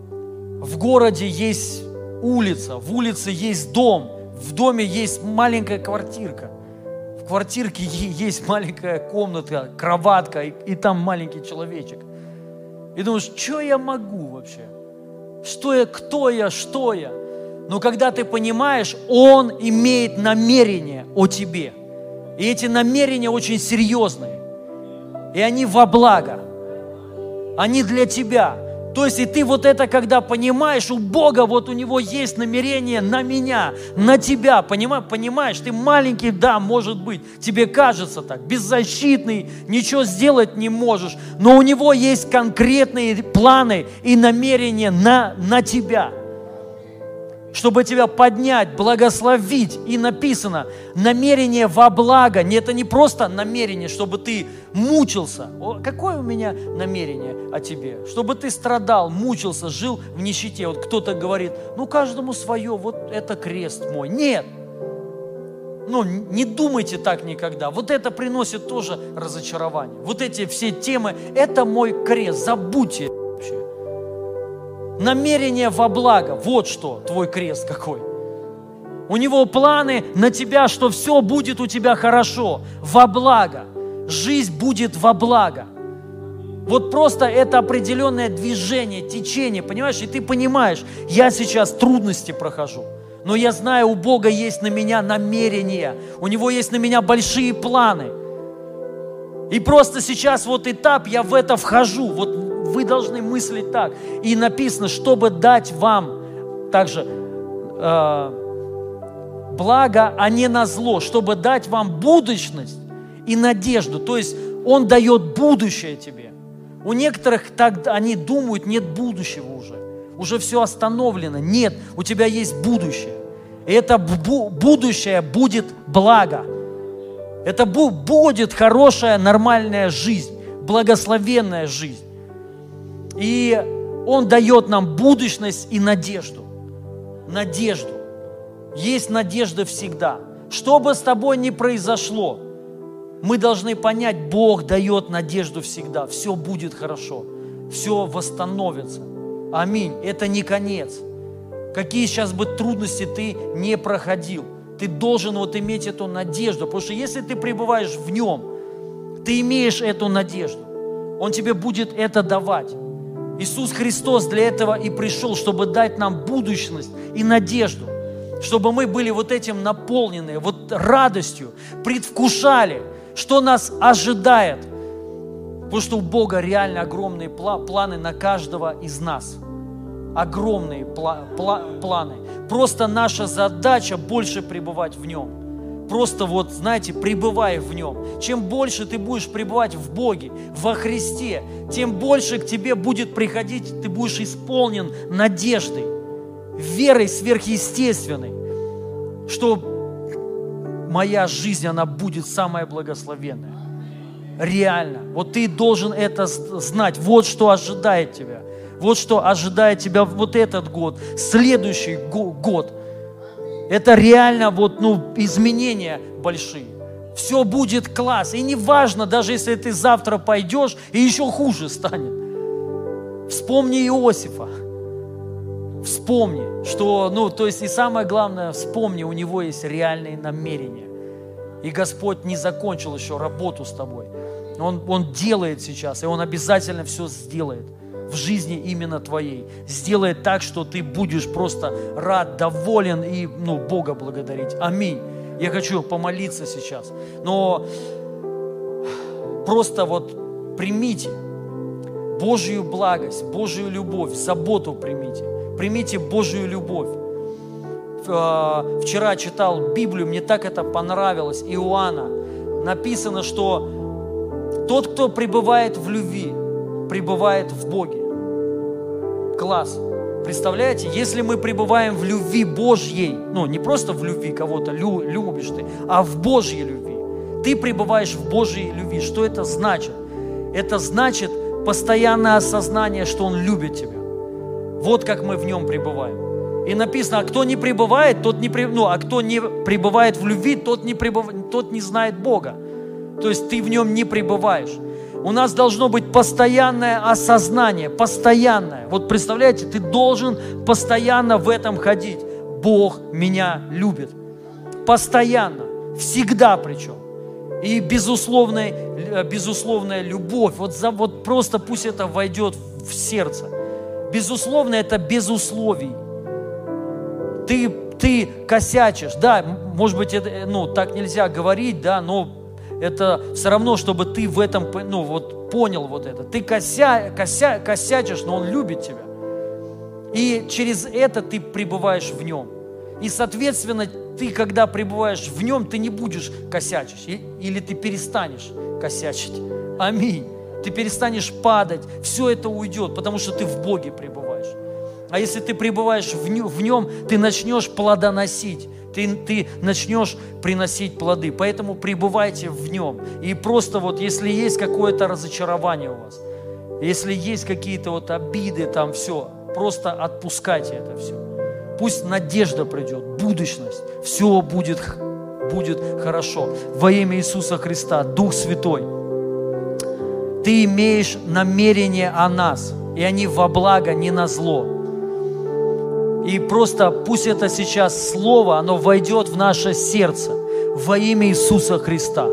В городе есть улица, в улице есть дом, в доме есть маленькая квартирка. В квартирке есть маленькая комнатка, кроватка, и, и там маленький человечек. И думаешь, что я могу вообще? Что я, кто я, что я? Но когда ты понимаешь, Он имеет намерение о тебе. И эти намерения очень серьезные. И они во благо. Они для тебя. То есть и ты вот это, когда понимаешь, у Бога вот у Него есть намерение на меня, на тебя, понимаешь, понимаешь, ты маленький, да, может быть, тебе кажется так, беззащитный, ничего сделать не можешь, но у Него есть конкретные планы и намерения на, на тебя – чтобы тебя поднять, благословить. И написано, намерение во благо. Это не просто намерение, чтобы ты мучился. О, какое у меня намерение о тебе? Чтобы ты страдал, мучился, жил в нищете. Вот кто-то говорит, ну каждому свое, вот это крест мой. Нет. ну, не думайте так никогда. Вот это приносит тоже разочарование. Вот эти все темы, это мой крест, забудьте. Намерение во благо, вот что твой крест какой. У него планы на тебя, что все будет у тебя хорошо, во благо. Жизнь будет во благо. Вот просто это определенное движение, течение, понимаешь? И ты понимаешь, я сейчас трудности прохожу, но я знаю, у Бога есть на меня намерения, у Него есть на меня большие планы. И просто сейчас вот этап, я в это вхожу, вот вы должны мыслить так. И написано, чтобы дать вам также э, благо, а не на зло, чтобы дать вам будущность и надежду. То есть Он дает будущее тебе. У некоторых так они думают, нет будущего уже. Уже все остановлено. Нет, у тебя есть будущее. И это будущее будет благо. Это будет хорошая, нормальная жизнь, благословенная жизнь. И Он дает нам будущность и надежду. Надежду. Есть надежда всегда. Что бы с тобой ни произошло – мы должны понять, Бог дает надежду всегда. Все будет хорошо. Все восстановится. Аминь. Это не конец. Какие сейчас бы трудности ты не проходил, ты должен вот иметь эту надежду. Потому что если ты пребываешь в нем, ты имеешь эту надежду. Он тебе будет это давать. Иисус Христос для этого и пришел, чтобы дать нам будущность и надежду, чтобы мы были вот этим наполнены, вот радостью, предвкушали, что нас ожидает. Потому что у Бога реально огромные планы на каждого из нас. Огромные планы. Просто наша задача больше пребывать в Нем. Просто вот, знаете, пребывай в Нем. Чем больше ты будешь пребывать в Боге, во Христе, тем больше к тебе будет приходить, ты будешь исполнен надеждой, верой сверхъестественной, что моя жизнь, она будет самая благословенная. Реально. Вот ты должен это знать. Вот что ожидает тебя. Вот что ожидает тебя вот этот год, следующий год. Это реально вот, ну, изменения большие. Все будет класс. И не важно, даже если ты завтра пойдешь, и еще хуже станет. Вспомни Иосифа. Вспомни, что, ну, то есть и самое главное, вспомни, у него есть реальные намерения. И Господь не закончил еще работу с тобой. Он, он делает сейчас, и Он обязательно все сделает в жизни именно твоей. Сделает так, что ты будешь просто рад, доволен и ну, Бога благодарить. Аминь. Я хочу помолиться сейчас. Но просто вот примите Божью благость, Божью любовь, заботу примите примите Божью любовь. Э, вчера читал Библию, мне так это понравилось, Иоанна. Написано, что тот, кто пребывает в любви, пребывает в Боге. Класс. Представляете, если мы пребываем в любви Божьей, ну не просто в любви кого-то лю, любишь ты, а в Божьей любви, ты пребываешь в Божьей любви. Что это значит? Это значит постоянное осознание, что Он любит тебя. Вот как мы в нем пребываем. И написано, а кто не пребывает, тот не, ну, а кто не пребывает в любви, тот не, пребыв... тот не знает Бога. То есть ты в нем не пребываешь. У нас должно быть постоянное осознание, постоянное. Вот представляете, ты должен постоянно в этом ходить. Бог меня любит. Постоянно, всегда причем. И безусловная, э, безусловная любовь. Вот, за, вот просто пусть это войдет в сердце. Безусловно, это без условий. Ты, ты косячишь, да, может быть, это, ну, так нельзя говорить, да, но это все равно, чтобы ты в этом, ну, вот понял вот это. Ты кося, кося, косячишь, но Он любит тебя. И через это ты пребываешь в Нем. И, соответственно, ты, когда пребываешь в Нем, ты не будешь косячить. Или ты перестанешь косячить. Аминь ты перестанешь падать, все это уйдет, потому что ты в Боге пребываешь. А если ты пребываешь в нем, ты начнешь плодоносить, ты, ты начнешь приносить плоды. Поэтому пребывайте в нем. И просто вот, если есть какое-то разочарование у вас, если есть какие-то вот обиды, там все, просто отпускайте это все. Пусть надежда придет, будущность, все будет, будет хорошо. Во имя Иисуса Христа, Дух Святой, Ты имеешь намерение о нас, и они во благо, не на зло. И просто пусть это сейчас слово, оно войдет в наше сердце во имя Иисуса Христа.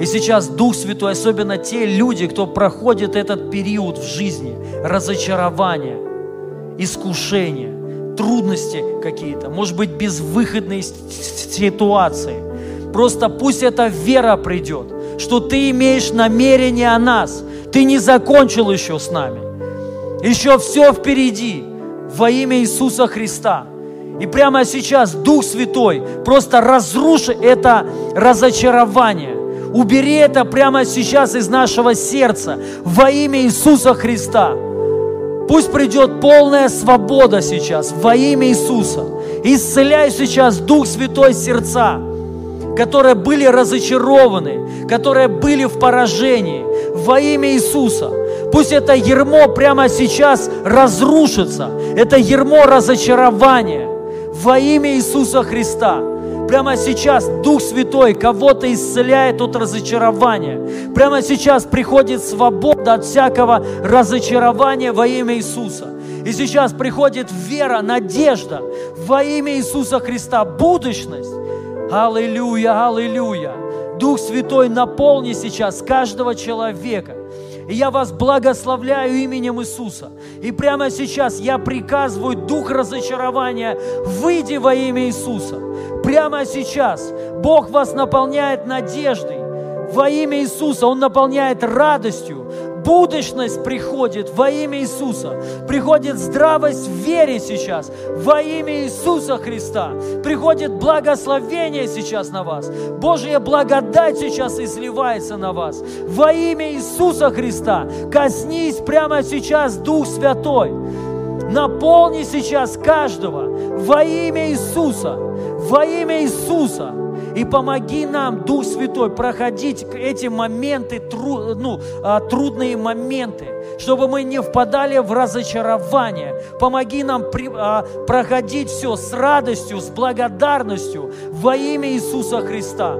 И сейчас Дух Святой, особенно те люди, кто проходит этот период в жизни, разочарования, искушения, трудности какие-то, может быть, безвыходные ситуации. Просто пусть эта вера придет, что ты имеешь намерение о нас. Ты не закончил еще с нами. Еще все впереди во имя Иисуса Христа. И прямо сейчас Дух Святой просто разруши это разочарование. Убери это прямо сейчас из нашего сердца во имя Иисуса Христа. Пусть придет полная свобода сейчас во имя Иисуса. Исцеляй сейчас Дух Святой сердца, которые были разочарованы, которые были в поражении во имя Иисуса. Пусть это ермо прямо сейчас разрушится. Это ермо разочарования во имя Иисуса Христа. Прямо сейчас Дух Святой кого-то исцеляет от разочарования. Прямо сейчас приходит свобода от всякого разочарования во имя Иисуса. И сейчас приходит вера, надежда во имя Иисуса Христа, будущность. Аллилуйя, аллилуйя. Дух Святой наполни сейчас каждого человека. И я вас благословляю именем Иисуса. И прямо сейчас я приказываю дух разочарования, выйди во имя Иисуса. Прямо сейчас Бог вас наполняет надеждой. Во имя Иисуса Он наполняет радостью, будущность приходит во имя Иисуса. Приходит здравость в вере сейчас во имя Иисуса Христа. Приходит благословение сейчас на вас. Божья благодать сейчас изливается на вас. Во имя Иисуса Христа коснись прямо сейчас Дух Святой. Наполни сейчас каждого во имя Иисуса. Во имя Иисуса. И помоги нам, Дух Святой, проходить эти моменты, тру, ну, а, трудные моменты, чтобы мы не впадали в разочарование. Помоги нам при, а, проходить все с радостью, с благодарностью во имя Иисуса Христа.